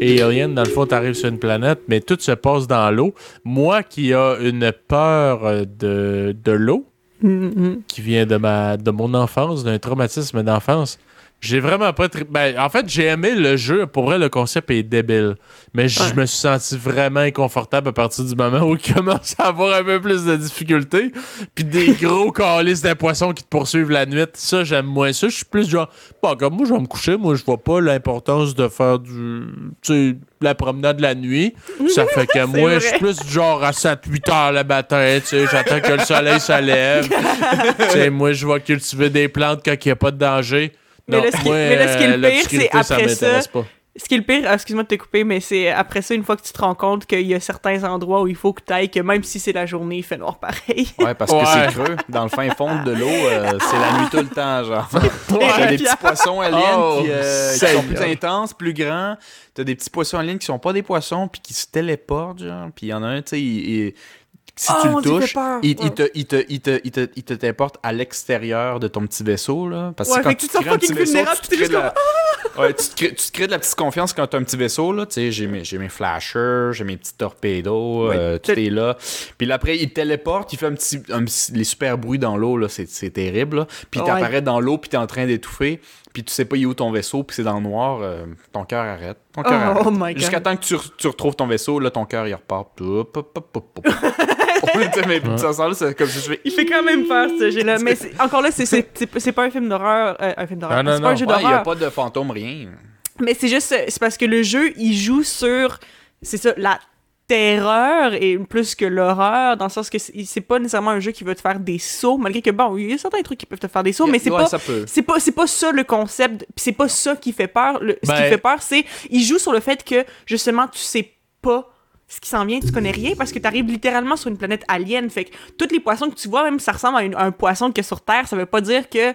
aliens. Dans le fond, t'arrives sur une planète, mais tout se passe dans l'eau. Moi qui a une peur euh, de, de l'eau, Mhm, mhm. qui vient de, ma, de mon enfance, d'un traumatisme d'enfance, j'ai vraiment pas... tri- Ben, en fait, j'ai aimé le jeu. Pour vrai, le concept est débile. Mais je Ouais. me suis senti vraiment inconfortable à partir du moment où il commence à avoir un peu plus de difficultés. Puis des gros calices de poissons qui te poursuivent la nuit. Ça, j'aime moins ça. Je suis plus genre... Bon, comme moi, je vais me coucher. Moi, je vois pas l'importance de faire du... Tu sais, la promenade la nuit. Ça fait que moi, je suis plus genre à 7-8 heures le matin. Tu sais, j'attends que le soleil se lève. tu sais, moi, je vais cultiver des plantes quand il n'y a pas de danger. Mais Non, là, ce qui- moi, mais là, ce qui est le euh, pire, c'est après ça- pas. Ce qui est le pire, ah, excuse-moi de te couper, mais c'est après ça, une fois que tu te rends compte qu'il y a certains endroits où il faut que tu ailles, que même si c'est la journée, il fait noir pareil. Ouais, parce Ouais. que c'est creux. Dans le fin fond de l'eau, euh, c'est la nuit tout le temps, genre. T'as des petits poissons aliens Oh, qui, euh, qui sont plus intenses, plus grands. T'as des petits poissons aliens qui sont pas des poissons, puis qui se téléportent, genre. Puis il y en a un, tu sais, il- il- si Oh, tu le touches, il, te, il, te, il, te, il, te, il te téléporte à l'extérieur de ton petit vaisseau, là. Parce que Ouais, quand fait tu tu te sens crées un petit vaisseau, vulnérable, tu te crées de la... Ouais, tu te, crées, tu te crées de la petite confiance quand t'as un petit vaisseau, là. Tu sais, j'ai mes, j'ai mes flashers, j'ai mes petits torpédos, Ouais. euh, tout C'est- est là. Puis là, après, il te téléporte, il fait un petit, un petit- les super bruits dans l'eau, là, c'est, c'est terrible, là. Puis il t'apparaît dans l'eau, puis t'es en train d'étouffer, puis tu sais pas il est où ton vaisseau, puis c'est dans le noir, euh, ton cœur arrête. Ton cœur Oh, arrête. oh my God. Jusqu'à temps que tu, re- tu retrouves ton vaisseau, là, ton cœur, il repart. Mais ça sent là, c'est comme si je fais... Il fait quand même peur, ce jeu-là. Mais c'est- encore là, c'est- c'est c'est- c'est pas un film d'horreur. euh, un film d'horreur. Ah, non, c'est pas non. un jeu Ouais, il y a d'horreur. pas de fantôme, rien. Mais c'est juste, c'est parce que le jeu, il joue sur, c'est ça, la terreur et plus que l'horreur, dans le sens que c'est pas nécessairement un jeu qui va te faire des sauts, malgré que bon, il y a certains trucs qui peuvent te faire des sauts, mais c'est Ouais, pas, c'est pas, c'est pas ça le concept, pis c'est pas ça qui fait peur. Le- ce qui Ben- fait peur, c'est, il joue sur le fait que justement, tu sais pas ce qui s'en vient, tu connais rien parce que tu arrives littéralement sur une planète alien. Fait que tous les poissons que tu vois, même si ça ressemble à, une- à un poisson que sur Terre, ça veut pas dire que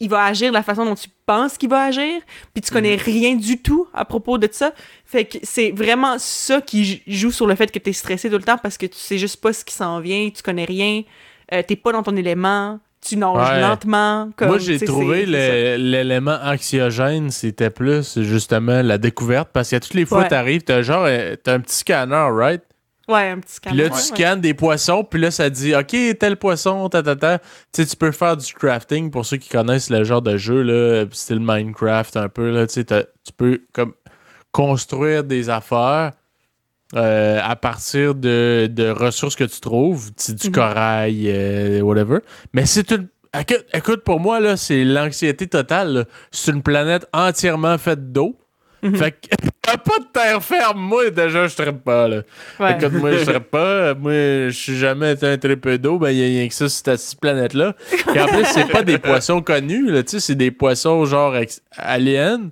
il va agir de la façon dont tu penses qu'il va agir, puis tu connais rien du tout à propos de ça. Fait que c'est vraiment ça qui joue sur le fait que tu es stressé tout le temps parce que tu sais juste pas ce qui s'en vient, tu connais rien, euh, t'es pas dans ton élément, tu nages Ouais. lentement. Comme, Moi, j'ai trouvé l'élément anxiogène, c'était plus justement la découverte. Parce que toutes les fois Ouais. t'arrives, t'as genre euh, t'as un petit scanner, right? Ouais, un petit Puis là, tu scannes des poissons, puis là, ça dit, OK, tel poisson, ta, ta, ta. Tu sais, tu peux faire du crafting pour ceux qui connaissent le genre de jeu, là, style Minecraft un peu, là. Tu sais, tu peux comme construire des affaires euh, à partir de, de ressources que tu trouves, tu du Mhm. corail, euh, whatever. Mais c'est une. Écoute, écoute, pour moi, là, c'est l'anxiété totale. C'est une planète entièrement faite d'eau. Fait que t'as pas de terre ferme. Moi, déjà, je trappe pas, là. Ouais. Écoute, moi, je trappe pas. Moi, je suis jamais été un très peu d'eau. Ben, y a rien que ça sur cette petite planète-là. Puis en plus, c'est pas des poissons connus, là. Tu sais, c'est des poissons genre ex- aliens.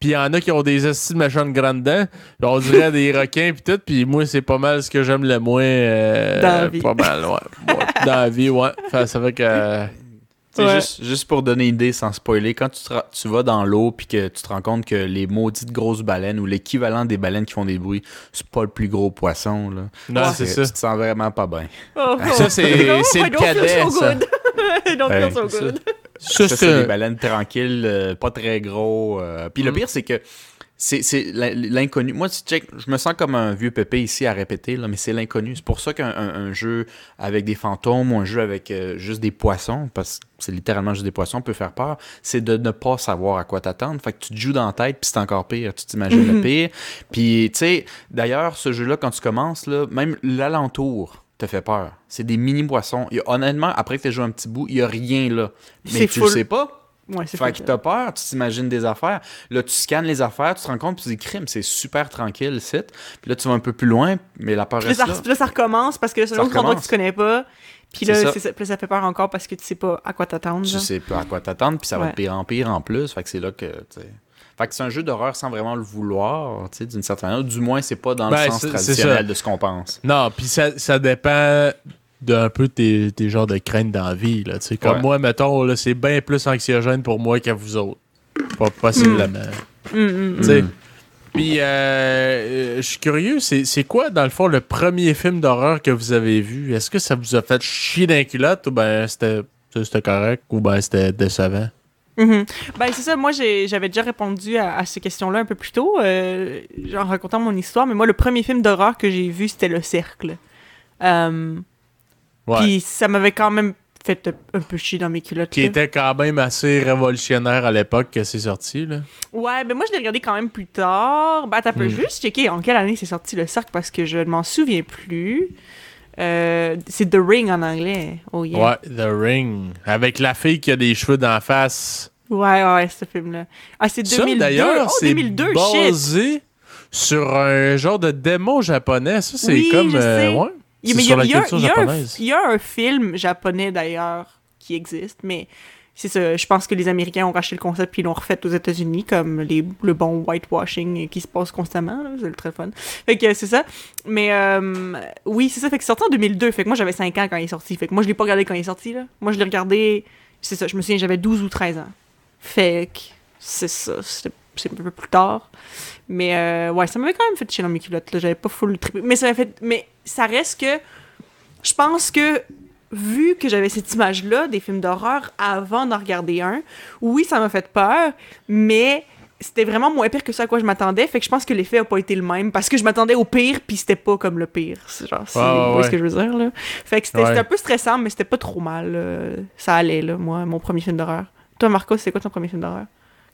Puis il y en a qui ont des estis de méchantes grandes dents. On dirait des requins puis tout. Puis moi, c'est pas mal ce que j'aime le moins. euh, Dans la vie. Pas mal, ouais. Ouais, Dans la vie, ouais. Fait, ça fait que... Ouais. juste, juste pour donner une idée sans spoiler, quand tu, tu vas dans l'eau puis que tu te rends compte que les maudites grosses baleines ou l'équivalent des baleines qui font des bruits, c'est pas le plus gros poisson. Là. Non, c'est ça. Tu te sens vraiment pas bien. Oh, oh. Ça, c'est- le cadet, so ça. Ouais, so. Ça, Ça, c'est des baleines tranquilles, euh, pas très gros. euh. Puis le Mm. pire, c'est que c'est c'est l'in- l'inconnu. Moi, tu check, je me sens comme un vieux pépé ici à répéter, là, mais c'est l'inconnu. C'est pour ça qu'un un- un jeu avec des fantômes ou un jeu avec euh, juste des poissons, parce que c'est littéralement juste des poissons, peut faire peur, c'est de ne pas savoir à quoi t'attendre. Fait que tu te joues dans la tête, puis c'est encore pire. Tu t'imagines le Mhm. pire. Puis, tu sais, d'ailleurs, ce jeu-là, quand tu commences, là, même l'alentour te fait peur. C'est des mini-poissons. Honnêtement, après que tu joué un petit bout, il n'y a rien là. Mais tu le sais pas. Ouais, Fait que t'as peur, tu t'imagines des affaires. Là, tu scannes les affaires, tu te rends compte, puis tu dis crime, c'est super tranquille le site. Puis là, tu vas un peu plus loin, mais la peur Puis là, reste ça, là. puis là, ça recommence parce que c'est un autre endroit que tu connais pas. Puis là, ça. c'est ça. Puis là, ça fait peur encore parce que tu sais pas à quoi t'attendre. Tu genre. sais pas à quoi t'attendre, puis ça va Ouais. de pire en pire en plus. Fait que c'est là que. Fait que c'est un jeu d'horreur sans vraiment le vouloir, tu sais, d'une certaine manière. Du moins, c'est pas dans Ben, le sens c'est- c'est traditionnel de ce qu'on pense. Non, puis ça, ça dépend d'un peu tes, tes genres de craintes dans la vie. Là, tu sais. Comme Ouais. moi, mettons, là, c'est bien plus anxiogène pour moi qu'à vous autres. Pas possiblement. Hum, hum, Tu sais. Mm. Puis, euh, euh, je suis curieux, c'est c'est quoi, dans le fond, le premier film d'horreur que vous avez vu? Est-ce que ça vous a fait chier d'un culotte ou ben c'était c'était correct ou ben c'était décevant? Mhm. Ben, c'est ça. Moi, j'ai- j'avais déjà répondu à, à ces questions-là un peu plus tôt, euh, en racontant mon histoire. Mais moi, le premier film d'horreur que j'ai vu, c'était Le Cercle. Euh. Puis ça m'avait quand même fait un peu chier dans mes culottes. Qui là. était quand même assez révolutionnaire à l'époque que c'est sorti. Là. Ouais, ben moi, je l'ai regardé quand même plus tard. Ben, t'as peu Hmm. juste checker en quelle année c'est sorti Le Cercle parce que je ne m'en souviens plus. Euh, c'est The Ring en anglais. Oh yeah. Ouais, The Ring. Avec la fille qui a des cheveux d'en face. Ouais, ouais, ce film-là. Ah, c'est 2002. Ça, d'ailleurs, oh, c'est 2002, shit. basé sur un genre de démon japonais. Ça, c'est Oui, comme... je euh, ouais, Il y a- y un- film japonais d'ailleurs qui existe, mais c'est ça. Je pense que les Américains ont racheté le concept puis ils l'ont refait aux États-Unis comme les, le bon whitewashing qui se passe constamment. C'est très fun. Fait que c'est ça. Mais euh, oui, c'est ça. Fait que c'est sorti en 2002. Fait que moi j'avais 5 ans quand il est sorti. Fait que moi je l'ai pas regardé quand il est sorti. Là. Moi je l'ai regardé. C'est ça. Je me souviens, j'avais 12 ou 13 ans. Fait que c'est ça. C'est c'est un peu plus tard. Mais euh, ouais, ça m'avait quand même fait chier dans mes culottes. J'avais pas full trippé. Mais ça m'a fait. Mais ça reste que. Je pense que. Vu que j'avais cette image-là des films d'horreur avant d'en regarder un, oui, ça m'a fait peur, mais c'était vraiment moins pire que ça à quoi je m'attendais. Fait que je pense que l'effet a pas été le même parce que je m'attendais au pire, puis c'était pas comme le pire. C'est genre, c'est ouais, voyez ce que je veux dire, là. Fait que c'était Ouais. un peu stressant, mais c'était pas trop mal. là. Ça allait, là, moi, mon premier film d'horreur. Toi, Marco, c'est quoi ton premier film d'horreur?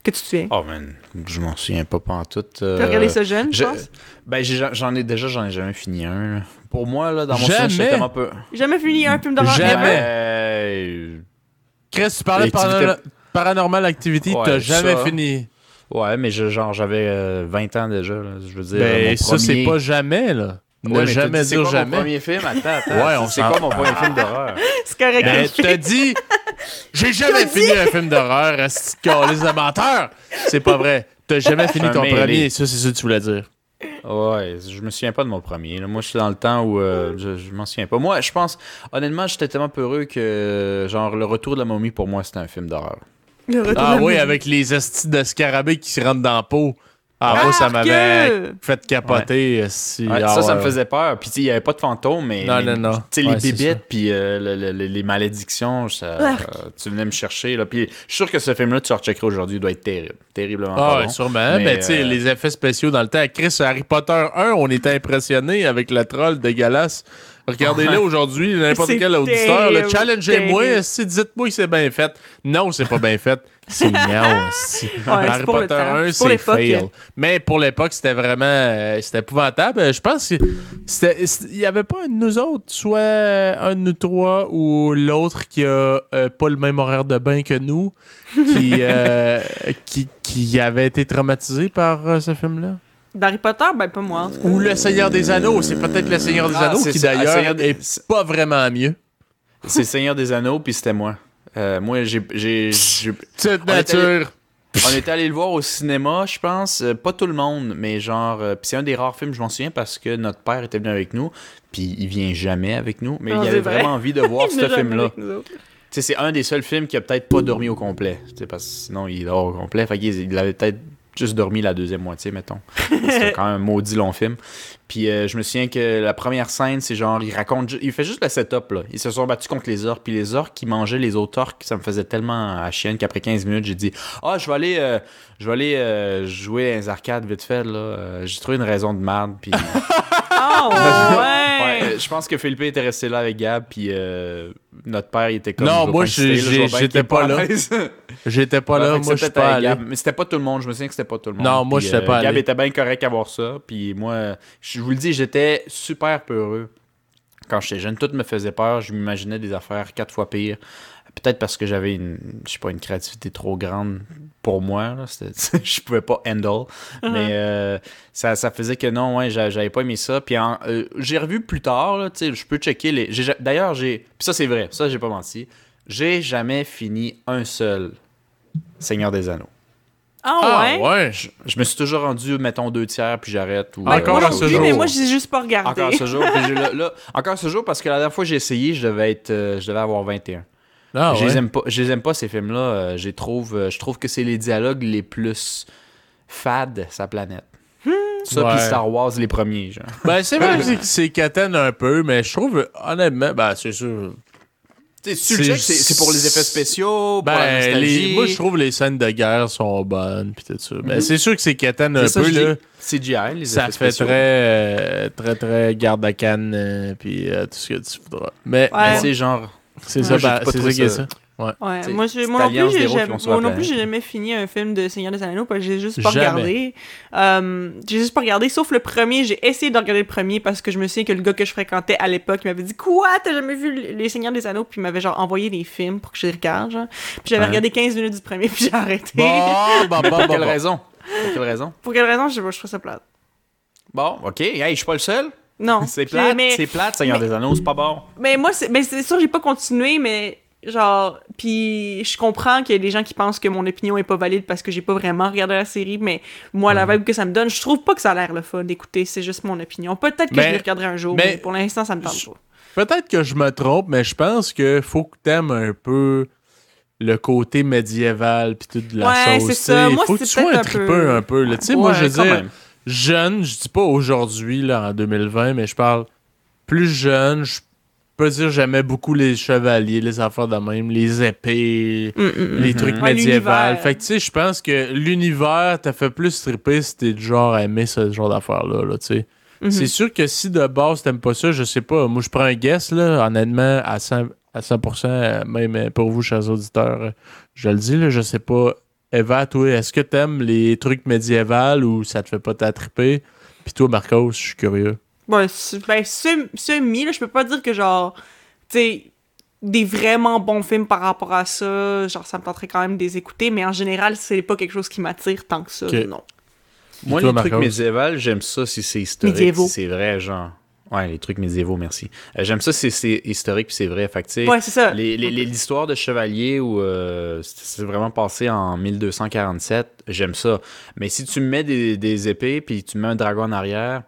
Que tu te souviens? Oh man, je m'en souviens pas pantoute. Euh, T'as regardé ça jeune, je je- pense? Ben, j'en ai déjà, j'en ai jamais fini un. là. Pour moi, là, dans mon souvenir, Jamais? j'étais tellement peu. Jamais fini un film d'horreur Jamais. Euh, Chris, tu parlais de Paranormal Activity, Ouais, t'as jamais ça. fini. Ouais, mais je- genre, j'avais euh, 20 ans déjà. là. Je veux dire. Ben, mon ça, c'est premier- pas jamais, là. Ouais, ne mais jamais dit, c'est dire quoi jamais. Mon premier film, attends, attends. Ouais, on c'est quoi mon premier film d'horreur? C'est correct. Ben, ok. t'as dit, j'ai jamais fini un film d'horreur, de menteur. C'est pas vrai. T'as jamais fini ton premier, ça, c'est ça que tu voulais dire. Ouais, je me souviens pas de mon premier. là. Moi, je suis dans le temps où euh, je, je m'en souviens pas. Moi, je pense, honnêtement, j'étais tellement peureux que, genre, Le Retour de la momie, pour moi, c'était un film d'horreur. Le retour Ah de la oui, avec les astis de scarabée qui se rentrent dans la peau. Ah, moi, ça m'avait fait capoter. Ouais, Ah, ça, ça me faisait peur. Puis, il y avait pas de fantômes, mais. Non, mais, non, non. Tu sais, Ouais, les c'est bébites, puis euh, le- le- le- les malédictions, ça, euh, tu venais me chercher. Là. Puis, je suis sûr que ce film-là, tu le recheckerais aujourd'hui, il doit être terrible. Terriblement. Ah, pas ouais, bon. sûrement. Mais, Mais, tu sais, euh, les effets spéciaux dans le temps. Chris, Harry Potter 1, on était impressionnés avec le troll dégueulasse. Regardez-le aujourd'hui, n'importe quel auditeur. Challengez-moi, si dites-moi que c'est bien fait. Non, c'est pas bien fait. C'est mignon aussi. Harry pour Potter temps. 1, C'est fail. Mais pour l'époque, c'était vraiment euh, c'était épouvantable. Je pense qu'il n'y avait pas un de nous autres, soit un de nous trois ou l'autre qui a euh, pas le même horaire de bain que nous, qui, euh, qui, qui avait été traumatisé par euh, ce film-là. D'Harry Potter, ben pas moi. Ou Le Seigneur des Anneaux. C'est peut-être Le Seigneur des Ah, Anneaux c'est qui ça, d'ailleurs est pas vraiment mieux. C'est Seigneur des Anneaux, puis c'était moi. Euh, moi, j'ai, allé- nature. On était allé le voir au cinéma, je pense. Euh, pas tout le monde, mais genre. euh, puis c'est un des rares films, je m'en souviens, parce que notre père était venu avec nous. Puis il vient jamais avec nous. Mais il avait vrai. vraiment envie de voir ce film-là. c'est un des seuls films qui a peut-être pas dormi au complet. Parce que sinon, il dort au complet. Fait qu'il il avait peut-être juste dormi la deuxième moitié, mettons. C'était quand même un maudit long film. Puis euh, je me souviens que la première scène, c'est genre, il raconte, il fait juste le setup, là. Ils se sont battus contre les orques. Puis les orques qui mangeaient les autres orques, ça me faisait tellement à chienne qu'après 15 minutes, j'ai dit, ah, je vais aller, euh, je vais aller euh, jouer à les arcades vite fait, là. J'ai trouvé une raison de merde. Puis Ah, ouais! Ouais, euh, je pense que Philippe était resté là avec Gab, puis euh, notre père, il était comme. Non, je moi, pas je j'étais pas là. J'étais pas là, moi je pas avec allé. Gab, Mais c'était pas tout le monde, je me souviens que c'était pas tout le monde. Non, moi, Puis, j'étais pas Gab allé. était bien correct à voir ça, puis moi, je vous le dis, j'étais super peureux. Quand j'étais jeune, tout me faisait peur, je m'imaginais des affaires quatre fois pires. Peut-être parce que j'avais une, je sais pas, une créativité trop grande pour moi. Là. Je pouvais pas handle. Mais euh, ça, ça faisait que non, ouais, j'a- j'avais pas aimé ça. Puis euh, j'ai revu plus tard, là, tu sais, je peux checker les. D'ailleurs, j'ai. Puis ça, c'est vrai, ça, j'ai pas menti. J'ai jamais fini un seul Seigneur des Anneaux. Ah, Ah ouais? ouais. Je, je me suis toujours rendu, mettons, deux tiers, puis j'arrête. ou, Encore non ce jour. mais moi, j'ai juste pas regardé. Encore ce jour. puis là, là, encore ce jour, parce que la dernière fois que j'ai essayé, je devais être, euh, je devais avoir 21. Ah je, les ouais. aime pas, je les aime pas, ces films-là. Euh, je, trouve, euh, je trouve que c'est les dialogues les plus fades, sa planète. Ça, Ouais. puis Star Wars, les premiers, genre. Ben, c'est vrai que c'est- c'est catène un peu, mais je trouve, honnêtement, ben, c'est sûr. C'est- c'est c'est pour les effets spéciaux, pour la Ben, nostalgie. les, moi, je trouve les scènes de guerre sont bonnes, pis tout ça. Ben, c'est sûr que c'est catène un C'est ça, peu, là. CGI, les Ça effets fait spéciaux. très, euh, très, très garde à canne, euh, puis euh, tout ce que tu voudras. Mais, Ouais. sais, genre, c'est ça, ben, pas c'est ça qui est ça-. Ouais. Ouais, moi, moi non plus, j'ai jamais, moi non plus, j'ai jamais fini un film de Seigneur des Anneaux parce que j'ai juste pas Jamais. regardé. Euh, j'ai juste pas regardé, sauf le premier. J'ai essayé de regarder le premier parce que je me souviens que le gars que je fréquentais à l'époque m'avait dit Quoi, t'as jamais vu les Seigneurs des Anneaux? Puis il m'avait genre envoyé des films pour que je les regarde. Genre. Puis j'avais Ouais. regardé 15 minutes du premier, puis j'ai arrêté. Bon, bon, bon, pour quelle raison? Pour quelle raison? Pour quelle raison? Je je trouve ça plate. Bon, ok, hey, je suis pas le seul. Non. C'est plate, mais- c'est plate, Seigneur mais- des Anneaux, c'est pas bon. Mais moi, c'est, mais c'est sûr, j'ai pas continué, mais genre, puis je comprends qu'il y a des gens qui pensent que mon opinion est pas valide parce que j'ai pas vraiment regardé la série, mais moi, Mhm. la vibe que ça me donne, je trouve pas que ça a l'air le fun d'écouter, c'est juste mon opinion. Peut-être que Mais- je les regarderai un jour, mais- mais, pour l'instant, ça me je- pas. Peut-être que je me trompe, mais je pense que faut que t'aimes un peu le côté médiéval puis toute la Ouais, c'est ça. Moi, faut que tu sois un un tripeux peu- un peu. là. Sais, moi, Ouais, je veux quand dire, même. Jeune, je dis pas aujourd'hui, là, en 2020, mais je parle plus jeune, je peux dire j'aimais beaucoup les chevaliers, les affaires de même, les épées, Mm, mm, mm. les trucs médiévaux. Fait que tu sais, je pense que l'univers t'a fait plus tripper si t'es du genre à aimer ce genre d'affaires-là, là, tu sais. Mhm. C'est sûr que si de base t'aimes pas ça, je sais pas. Moi, je prends un guess, là, honnêtement, à 100%, à 100% euh, même pour vous, chers auditeurs, je le dis, là, je sais pas. Eva, toi, est-ce que t'aimes les trucs médiévals ou ça te fait pas t'attriper? Puis toi, Marcos, je suis curieux. Ouais, c'est- ben, sem- semi, là, je peux pas dire que genre, tu sais, des vraiment bons films par rapport à ça, genre, ça me tenterait quand même de les écouter, mais en général, c'est pas quelque chose qui m'attire tant que ça, non. Moi, toi, les trucs Marcos? médiévaux, j'aime ça si c'est historique, Médiévaux. si c'est vrai, genre. Ouais, les trucs médiévaux, merci. Euh, j'aime ça c'est historique puis c'est vrai. Fait que, Ouais, c'est ça. les- les- les- l'histoire de chevalier où euh, c'est vraiment passé en 1247, j'aime ça. Mais si tu me mets des, des épées puis tu me mets un dragon en arrière,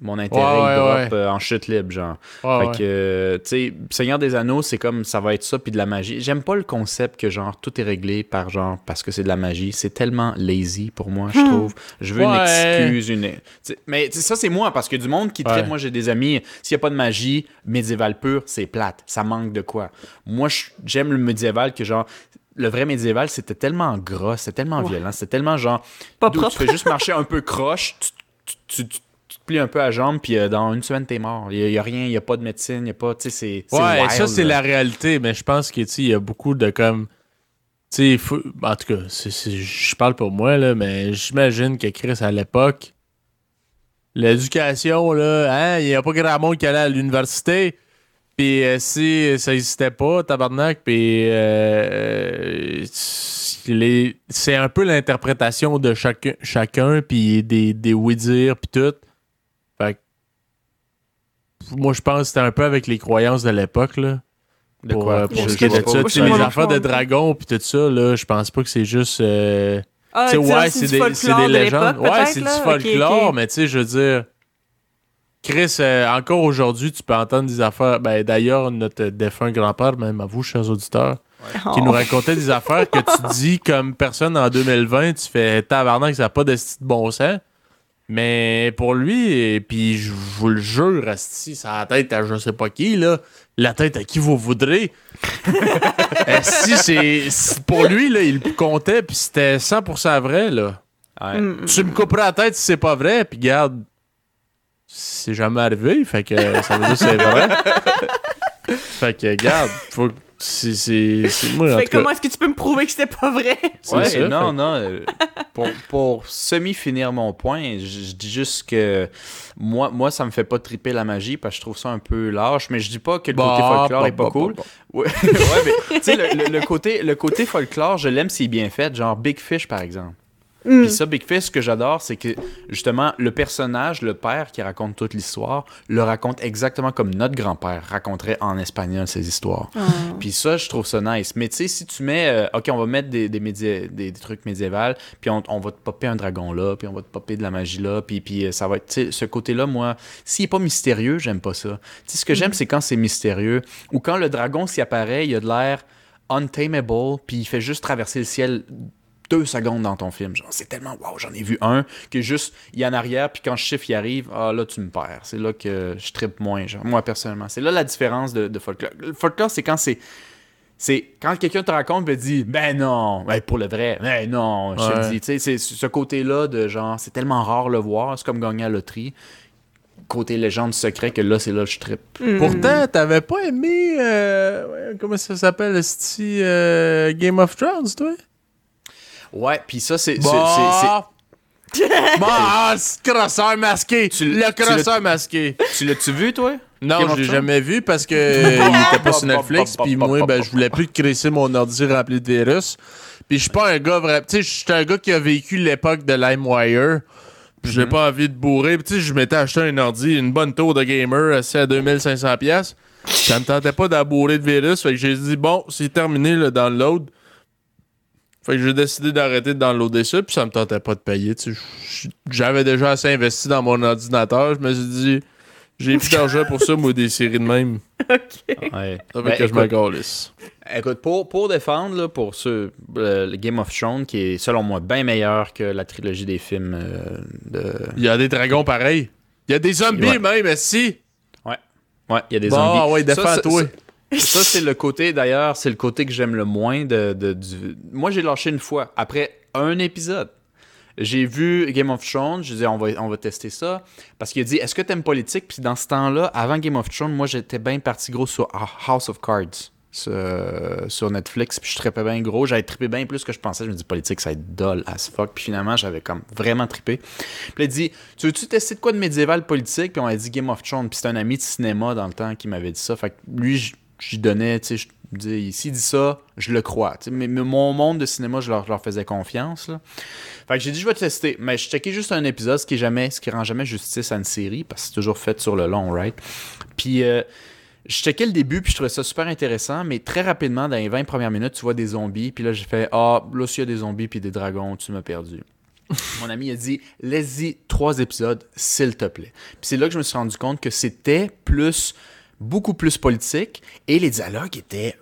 mon intérêt Ouais, il ouais, drop ouais. euh, en chute libre, genre. Ouais, fait que, euh, tu sais, Seigneur des Anneaux, c'est comme ça va être ça puis de la magie. J'aime pas le concept que genre tout est réglé par genre parce que c'est de la magie. C'est tellement lazy pour moi, je trouve. Je veux une excuse, une. t'sais, mais t'sais, ça, c'est moi parce que du monde qui traite, moi j'ai des amis, s'il n'y a pas de magie médiévale pure, c'est plate. Ça manque de quoi. Moi, j'aime le médiéval que genre. Le vrai médiéval, c'était tellement gras, c'était tellement Ouais. violent, c'était tellement genre. Pas propre. Tu fais juste marcher un peu croche, tu, tu- tu- plies un peu à jambe, puis euh, dans une semaine, t'es mort. Il n'y a, rien, il n'y a pas de médecine, il n'y a pas. Tu sais, c'est. Ouais, wild, ça, c'est la réalité, mais je pense que, tu sais, il y a beaucoup de comme. Tu sais, faut- en tout cas, je parle pour moi, là, mais j'imagine que Chris, à l'époque, l'éducation, là, hein, il n'y a pas grand monde qui allait à l'université. Puis euh, si ça n'existait pas, tabarnak, puis euh, c'est un peu l'interprétation de chacun, chacun puis des, des oui-dire, puis tout. Moi, je pense que c'était un peu avec les croyances de l'époque, là. De pour, quoi? euh, pour ce qui est de ça. Tu les affaires de dragons, puis tout ça, là, je pense pas que c'est juste... euh, Ah, tu sais, tu ouais, c'est des, des de légendes. Ouais, c'est du folklore, mais tu sais, je veux dire. Chris, euh, encore aujourd'hui, tu peux entendre des affaires. Ben, d'ailleurs, notre défunt grand-père, même à vous, chers auditeurs, qui Oh. nous racontait des affaires que tu dis comme personne en 2020, tu fais tabarnak, ça n'a pas de style de bon sens. Mais pour lui, et puis je vous le jure, Asti, ça a la tête à je sais pas qui, là. La tête à qui vous voudrez. si c'est. Pour lui, là, il comptait, puis c'était 100% vrai, là. Ouais. Mm. Tu me couperas la tête si c'est pas vrai, puis garde. C'est jamais arrivé, fait que ça veut dire que c'est vrai. fait que garde, faut que- c'est c'est c'est moi en Fait tout cas. comment est-ce que tu peux me prouver que c'était pas vrai? Ouais, ça, non, fait- non. euh, pour, pour semi-finir mon point, je, dis juste que moi, moi, ça me fait pas triper la magie parce que je trouve ça un peu lâche, mais je dis pas que le côté Bah, folklore bah, est pas bah, cool. bah, Ouais, ouais, mais tu sais, le, le- le côté, le côté folklore, je l'aime s'il est bien fait, genre Big Fish par exemple. Mm. Puis ça, Big Fish, ce que j'adore, c'est que justement, le personnage, le père qui raconte toute l'histoire, le raconte exactement comme notre grand-père raconterait en espagnol ses histoires. Ah. Puis ça, je trouve ça nice. Mais tu sais, si tu mets, euh, OK, on va mettre des, des, médi- des, des trucs médiévaux, puis on, on va te popper un dragon là, puis on va te popper de la magie là, puis, puis euh, ça va être, tu sais, ce côté-là, moi, s'il est pas mystérieux, j'aime pas ça. Tu sais, ce que j'aime, c'est quand c'est mystérieux, ou quand le dragon s'y apparaît, il a de l'air untamable, puis il fait juste traverser le ciel deux secondes dans ton film. Genre, c'est tellement wow, j'en ai vu un que juste il est en arrière, puis quand le chiffre y arrive, ah là tu me perds. C'est là que je trippe moins, genre, moi personnellement. C'est là la différence de, de folklore. Le folklore, c'est quand c'est. C'est quand quelqu'un te raconte et dit Ben non, ben pour le vrai, ben non, je te dis. Tu sais, c'est ce côté-là de genre, c'est tellement rare le voir, c'est comme gagner à la loterie. Côté légende secret que là, c'est là que je trippe. Mm. Pourtant, t'avais pas aimé euh, comment ça s'appelle le style euh, Game of Thrones, toi? Ouais, puis ça, c'est. c'est- c'est- Bah, bah, c'est crosseur masqué. Tu- le crosseur masqué. c'est- Tu l'as-tu vu, toi? Non, je l'ai jamais vu parce que il était pas sur Netflix. Puis moi, ben, je voulais plus crisser mon ordi rempli de virus. Puis je suis pas un gars vrai. Tu sais, je suis un gars qui a vécu l'époque de LimeWire. Puis j'ai pas envie de bourrer. Puis tu sais, je m'étais acheté un ordi, une bonne tour de gamer, assis à 2500$. pièces. Ça me tentait pas d'abourrer de virus. Fait que j'ai dit, bon, c'est terminé le download. Fait que j'ai décidé d'arrêter de downloader ça. Puis ça me tentait pas de payer. J'avais déjà assez investi dans mon ordinateur. Je me suis dit, j'ai plus d'argent pour ça, moi, des séries de même. Ok. Ouais. Ça fait Ben, que je me écoute. Écoute, pour, pour défendre, là, pour ce, euh, le Game of Thrones, qui est selon moi bien meilleur que la trilogie des films euh, de. Il y a des dragons pareils. Il y a des zombies Ouais. même, mais si? Ouais, il y a des Bon, zombies. ouais, Ça, ça- défends-toi. Ça, c'est le côté, d'ailleurs, c'est le côté que j'aime le moins de, de-. Moi, j'ai lâché une fois, après un épisode. J'ai vu Game of Thrones, je disais, on va, on va tester ça. Parce qu'il a dit, est-ce que t'aimes politique? Puis dans ce temps-là, avant Game of Thrones, moi, j'étais bien parti gros sur House of Cards. Sur, Netflix, puis je trippais bien gros. J'avais trippé bien plus que je pensais. Je me dis, politique, ça va être dull as fuck. Puis finalement, j'avais comme vraiment trippé. Puis il a dit, tu veux-tu tester de quoi de médiéval politique? Puis on a dit Game of Thrones. Puis c'était un ami de cinéma dans le temps qui m'avait dit ça. Fait que lui, j'y donnais, tu sais, je me dis, s'il dit ça, je le crois. Mais, mais mon monde de cinéma, je leur, je leur faisais confiance. Là. Fait que j'ai dit, je vais tester. Mais je checkais juste un épisode, ce qui, est jamais, ce qui rend jamais justice à une série, parce que c'est toujours fait sur le long, right? Puis euh, je checkais le début, puis je trouvais ça super intéressant, mais très rapidement, dans les 20 premières minutes, tu vois des zombies, puis là, j'ai fait, ah, là, s'il y a des zombies puis des dragons, tu m'as perdu. Mon ami a dit laisse-y trois épisodes, s'il te plaît. Puis c'est là que je me suis rendu compte que c'était plus, beaucoup plus politique et les dialogues étaient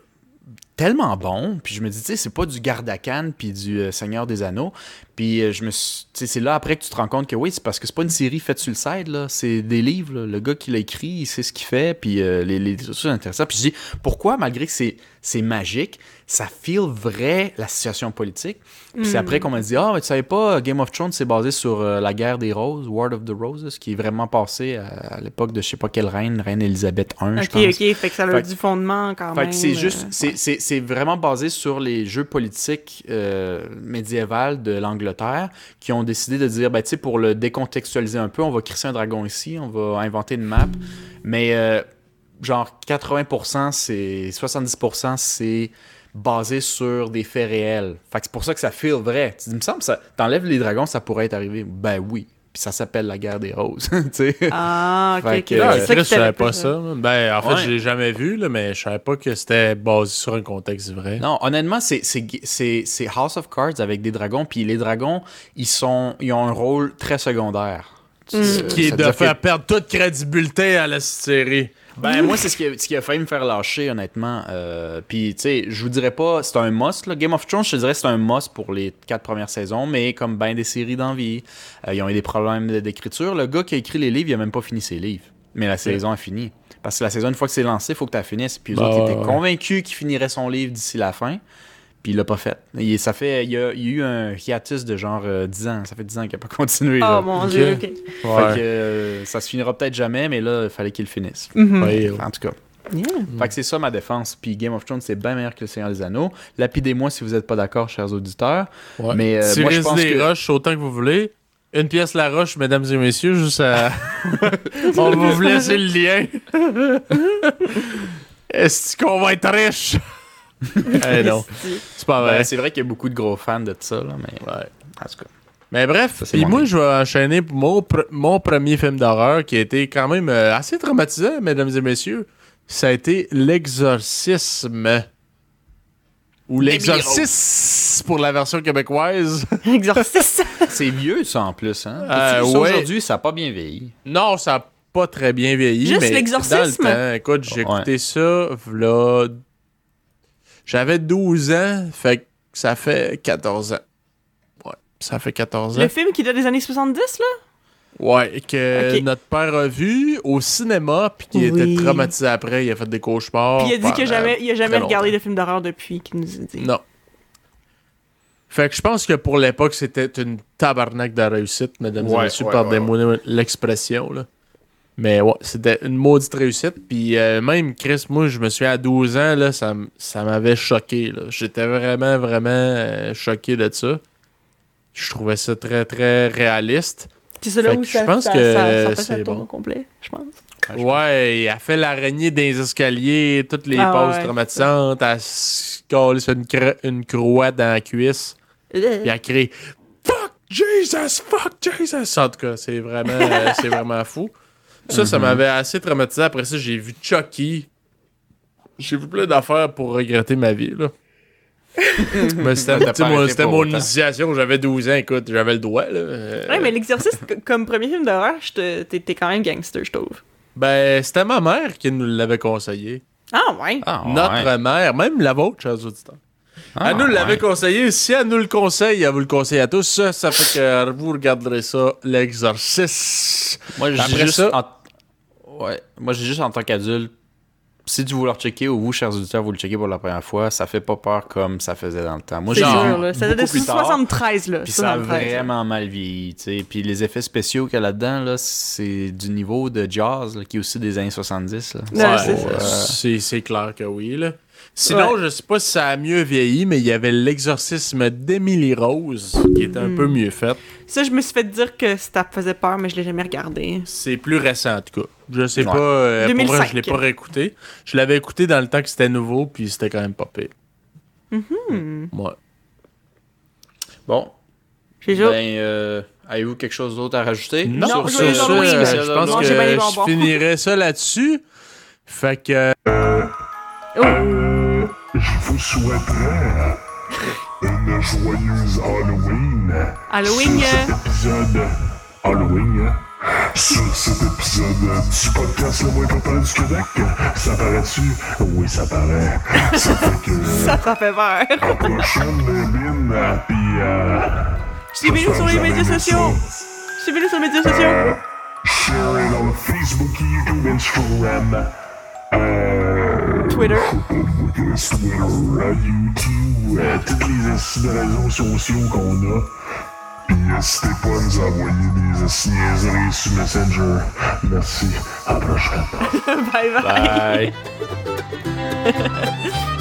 tellement bons. Puis je me dis, tu sais, c'est pas du garde à puis du euh, Seigneur des Anneaux. Puis euh, je me suis- c'est là après que tu te rends compte que oui, c'est parce que c'est pas une série faite sur le side, là. C'est des livres, là. Le gars qui l'a écrit, il sait ce qu'il fait, puis euh, les, les trucs sont intéressants. Puis je dis, pourquoi, malgré que c'est, c'est magique, ça feel vrai, la situation politique? Puis c'est après qu'on m'a dit, ah, mais tu savais pas, Game of Thrones, c'est basé sur euh, la guerre des roses, War of the Roses, qui est vraiment passé à, à l'époque de je sais pas quelle reine, reine Elisabeth I, je Ok, pense. ok, fait que ça a Fait- du fondement quand Fait même. que c'est euh, juste, c'est- c'est c'est vraiment basé sur les jeux politiques euh, médiévales de l'Angleterre qui ont décidé de dire, ben, pour le décontextualiser un peu, on va crisser un dragon ici, on va inventer une map, mais euh, genre 80%, c'est 70%, c'est basé sur des faits réels. Fait c'est pour ça que ça feel vrai. Tu dis, il me semble, t'enlèves les dragons, ça pourrait être arrivé. Ben oui. Puis ça s'appelle la guerre des roses, tu sais. Ah, ok, Fait ok. que, C'est euh, Ah, ça que je savais pas ça. Ben, en fait, Ouais. je l'ai jamais vu, là, mais je savais pas que c'était basé sur un contexte vrai. Non, honnêtement, c'est- c'est c'est- c'est House of Cards avec des dragons, puis les dragons, ils, sont, ils ont un rôle très secondaire. Mm. Euh, Qui est de que- faire perdre toute crédibilité à la série. Ben, moi, c'est ce qui, a, ce qui a failli me faire lâcher, honnêtement. Euh, Puis, tu sais, je vous dirais pas, c'est un must. Là. Game of Thrones, je te dirais, c'est un must pour les quatre premières saisons, mais comme ben des séries d'envie, euh, ils ont eu des problèmes d'écriture. Le gars qui a écrit les livres, il a même pas fini ses livres. Mais la saison a fini. Parce que la saison, une fois que c'est lancé, il faut que tu la finisses. Puis, eux Bah, autres, ils étaient ouais. convaincus qu'il finirait son livre d'ici la fin. Puis, il l'a pas fait. Il, ça fait, il, y a, il y a eu un hiatus de genre euh, 10 ans. Ça fait 10 ans qu'il a pas continué. là. Oh mon dieu, ok. Fait Ouais. que euh, ça se finira peut-être jamais, mais là, il fallait qu'il le finisse. Mhm. Ouais, En tout cas. Yeah. Fait que c'est ça ma défense. Puis Game of Thrones, c'est bien meilleur que Le Seigneur des Anneaux. Lapidez-moi si vous n'êtes pas d'accord, chers auditeurs. ouais. Mais, euh, Tirez moi, je pense des que- roches autant que vous voulez. Une pièce la roche, mesdames et messieurs, juste à... On va vous laisser le lien. Est-ce qu'on va être riche? eh non, c'est pas vrai. Ben, c'est vrai qu'il y a beaucoup de gros fans de ça, là, mais Ouais. en tout cas. Mais bref, puis moi, je vais enchaîner pour mon, pr- mon premier film d'horreur qui a été quand même euh, assez traumatisant, mesdames et messieurs. Ça a été L'Exorcisme. Ou L'Exorcisme pour la version québécoise. Exorciste. C'est vieux, ça, en plus. Hein? Euh, ouais. Aujourd'hui, ça n'a pas bien vieilli. non, ça n'a pas très bien vieilli. Juste L'Exorcisme? Dans le temps, écoute, j'ai Ouais. écouté ça, là. J'avais 12 ans, fait que ça fait 14 ans. Ouais, ça fait 14 ans. Le film qui date des années 70, là? Ouais, que notre père a vu au cinéma, puis qui Oui. était traumatisé après, il a fait des cauchemars. Puis il a dit qu'il jamais, il a jamais regardé de film d'horreur depuis, qu'il nous a dit. Non. Fait que je pense que pour l'époque, c'était une tabarnak de réussite, mesdames et Ouais, messieurs, ouais, pardonnez-moi l'expression, là. Mais ouais, c'était une maudite réussite. Puis euh, même, Chris, moi, je me suis à 12 ans, là, ça, ça m'avait choqué, là. J'étais vraiment, vraiment euh, choqué de ça. Je trouvais ça très, très réaliste. C'est ça là Fait où que ça, je pense ça, que ça, ça fait c'est bon. au complet, je pense. Ah, je Ouais, elle a fait l'araignée les escaliers, toutes les Ah, pauses ouais. traumatisantes, elle se colle sur une, croix dans la cuisse, puis elle crie Fuck Jesus, fuck Jesus! En tout cas, c'est vraiment, euh, c'est vraiment fou. Ça, ça m'avait assez traumatisé. Après ça, j'ai vu Chucky. J'ai vu plein d'affaires pour regretter ma vie, là. Mais c'était mon initiation. J'avais 12 ans, écoute, j'avais le droit, là. Euh, Ouais, mais l'exercice, comme premier film d'horreur, t'es t'es quand même gangster, je trouve. Ben, c'était ma mère qui nous l'avait conseillé. Ah, ouais. Ah, ouais. Notre mère, même la vôtre, chers auditeurs. Ah, elle nous l'avait ouais. conseillé. Si elle nous le conseille, elle vous le conseille à tous. Ça, ça fait que vous regarderez ça, l'exorcisme. Moi, j'ai juste. ça- en- Ouais. Moi, j'ai juste en tant qu'adulte. Si tu veux le checker ou vous, chers auditeurs, vous le checkez pour la première fois, ça fait pas peur comme ça faisait dans le temps. Moi, C'est j'ai. Ça date de beaucoup plus tard, 73, là. Puis ça a 73, là. vraiment mal vieilli, tu sais. Puis les effets spéciaux qu'il y a là-dedans, là, c'est du niveau de Jazz, là, qui est aussi des années 70. Là. Ouais, Ouais, c'est ça. euh, c'est clair que oui. Là. Sinon, je sais pas si ça a mieux vieilli, mais il y avait l'exorcisme d'Emily Rose, qui était un Hmm. peu mieux fait. Ça, je me suis fait dire que ça faisait peur, mais je l'ai jamais regardé. C'est plus récent, en tout cas. Je sais Ouais. pas. euh, pour vrai, 2005. je l'ai pas réécouté. Je l'avais écouté dans le temps que c'était nouveau, puis c'était quand même pas pire. Hmm. Ouais. Bon, J'ai ben, joué. euh, avez-vous quelque chose d'autre à rajouter? Non, Non, sur euh, Wii. je pense Non, que je finirais ça là-dessus. Fait que. Oh. Je vous souhaiterais une joyeuse Halloween. Halloween, Sur cet euh, épisode Halloween. Sur cet épisode du podcast le moins populaire du Québec. Ça paraît-tu? Oui, ça paraît. Ça fait que. ça, ça fait peur. La prochaine, Lynn. Puis, euh, Suivez-nous sur les médias sociaux. Suivez-nous sur les médias sociaux. Share it on Facebook, YouTube, Instagram. Euh, Twitter. YouTube, toutes les astuces de réseaux sociaux qu'on a. Puis n'hésitez pas à nous envoyer des astuces sur Messenger. Merci. À la prochaine. bye bye. Bye.